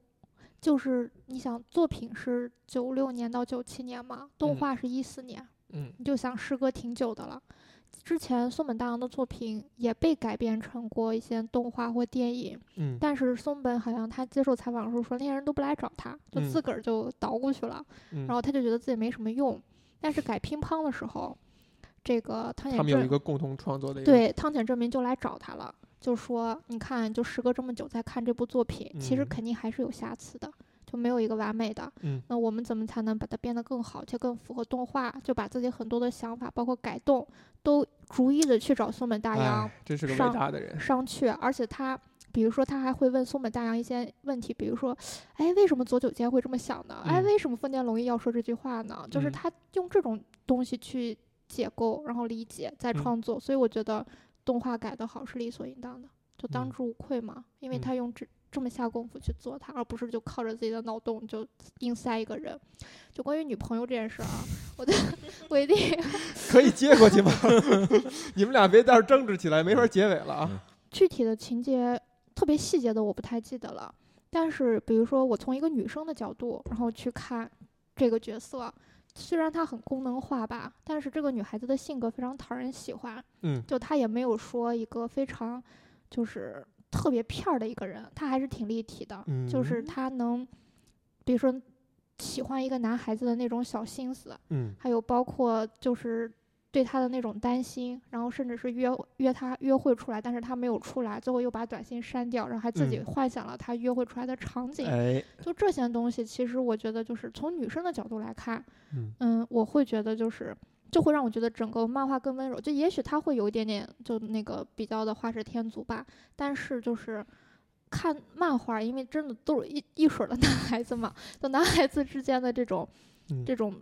B: 就是你想作品是九六年到九七年嘛，动
A: 嗯
B: 画是一四年，
A: 嗯
B: 你就想时隔挺久的了。之前松本大洋的作品也被改编成过一些动画或电影，
A: 嗯。
B: 但是松本好像他接受采访的时候说，那些人都不来找他，就
A: 嗯。
B: 自个儿就捣鼓去了，
A: 嗯，
B: 然后他就觉得自己没什么用。但是改乒乓的时候，这个汤浅
A: 他们有一个共同创作的
B: 对汤浅证明就来找他了，就说你看，就时隔这么久再看这部作品，其实
A: 嗯
B: 肯定还是有瑕疵的，就没有一个完美的。
A: 嗯
B: 那我们怎么才能把它变得更好，且更符合动画？就把自己很多的想法，包括改动，都逐一的去找松本大洋
A: 哎，真是个伟大的人。
B: 商榷。而且他，比如说他还会问松本大洋一些问题，比如说，哎，为什么佐久间会这么想呢？哎，
A: 嗯
B: 为什么丰田龙一要说这句话呢？就是
A: 嗯
B: 他用这种东西去解构，然后理解，再
A: 嗯
B: 创作。所以我觉得动画改得好是理所应当的，就当
A: 嗯
B: 之无愧嘛，因为
A: 嗯
B: 他用这。这么下功夫去做它，而不是就靠着自己的脑洞就硬塞一个人。就关于女朋友这件事啊，我的 我一定
A: 可以接过去吗？你们俩别到时候争执起来，没法结尾了啊！
B: 具体的情节特别细节的我不太记得了，但是比如说我从一个女生的角度，然后去看这个角色，虽然她很功能化吧，但是这个女孩子的性格非常讨人喜欢，
A: 嗯
B: 就她也没有说一个非常就是特别片儿的一个人，他还是挺立体的，就是他能，比如说喜欢一个男孩子的那种小心思，
A: 嗯
B: 还有包括就是对他的那种担心，然后甚至是约约他约会出来，但是他没有出来，最后又把短信删掉，然后还自己
A: 嗯
B: 幻想了他约会出来的场景。
A: 哎，
B: 就这些东西，其实我觉得就是从女生的角度来看，
A: 嗯
B: 嗯，我会觉得就是。就会让我觉得整个漫画更温柔，就也许他会有一点点就那个比较的画蛇添足吧，但是就是看漫画，因为真的都是一一水的男孩子嘛，就男孩子之间的这种
A: 嗯
B: 这种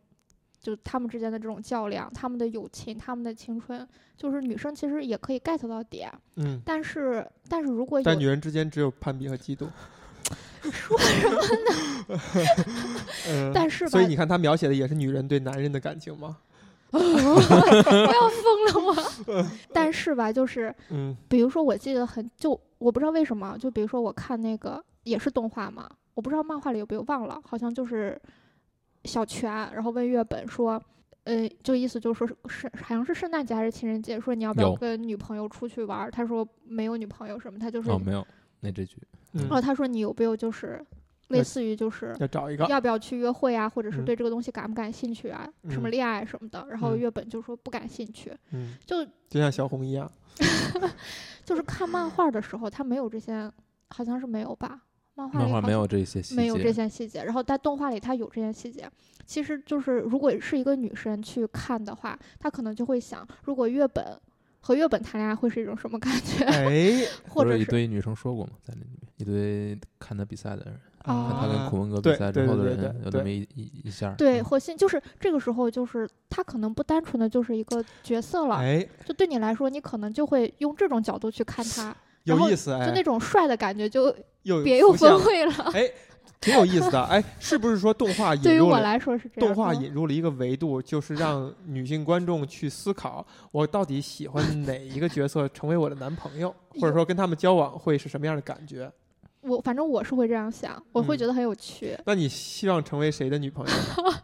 B: 就他们之间的这种较量，他们的友情，他们的青春，就是女生其实也可以 get 到点，
A: 嗯，
B: 但是但是如果有
A: 但女人之间只有攀比和嫉妒。
B: 说什么？
A: 呢，
B: 但是吧
A: 所以你看，他描写的也是女人对男人的感情吗？
B: 我要疯了我。但是吧，就是
A: 嗯
B: 比如说，我记得很就我不知道为什么，就比如说我看那个也是动画嘛，我不知道漫画里有没有忘了，好像就是小泉，然后问月本说。呃，就意思就是说是是好像是圣诞节还是情人节，说你要不要跟女朋友出去玩儿？他说没有女朋友什么，他就是，
C: 哦，没有那这局，
A: 嗯
B: 然后他说你有没有就是类似于就是
A: 要找一个。
B: 要不要去约会啊，或者是
A: 嗯
B: 对这个东西感不感兴趣啊，什么
A: 嗯
B: 恋爱什么的。然后
A: 嗯
B: 月本就说不感兴趣，
A: 嗯，
B: 就
A: 就像小红一样。
B: 就是看漫画的时候，他没有这些，好像是没有吧？漫画
C: 漫画没有这些细节，
B: 没有这些细节，然后在动画里他有这些细节。其实就是如果是一个女生去看的话，她可能就会想，如果月本和月本谈恋爱会是一种什么感觉，
A: 哎，
C: 不是一
B: 或者一
C: 堆女生说过嘛，在那里面一堆看他比赛的人，看
B: 哦
C: 他跟库文哥比
A: 对
C: 赛之后的
A: 对对对
C: 人，有
A: 对
C: 那么一一一下儿，
B: 对
C: 嗯
B: 核心就是这个时候就是他可能不单纯的就是一个角色了，
A: 哎，
B: 就对你来说，你可能就会用这种角度去看他，
A: 有意思，
B: 就
A: 哎
B: 那，种帅的感觉就
A: 又
B: 别有风味了。
A: 哎，挺有意思的。哎，是不是说动画
B: 对于
A: 引入了
B: 我来说是这样。
A: 动画
B: 嗯
A: 引入了一个维度，就是让女性观众去思考，我到底喜欢哪一个角色成为我的男朋友，或者说跟他们交往会是什么样的感觉？
B: 我反正我是会这样想，我会
A: 嗯
B: 觉得很有趣。
A: 那你希望成为谁的女朋友呢？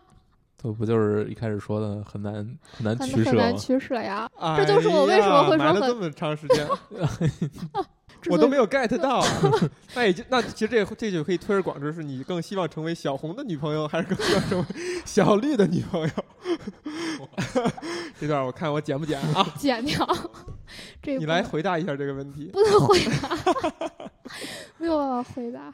C: 这不就是一开始说的很难很难
B: 很
C: 取舍
B: 很难
C: 吗？
B: 取舍呀，
A: 这
B: 就是我为什么会说很
A: 这么长时间，我都没有 get 到。那也就那其实这这就可以推而广之，是你更希望成为小红的女朋友，还是更希望成为 小绿的女朋友？这段我看我剪不剪啊？
B: 剪掉。这
A: 你来回答一下这个问题。
B: 不能回答，没有办法回答。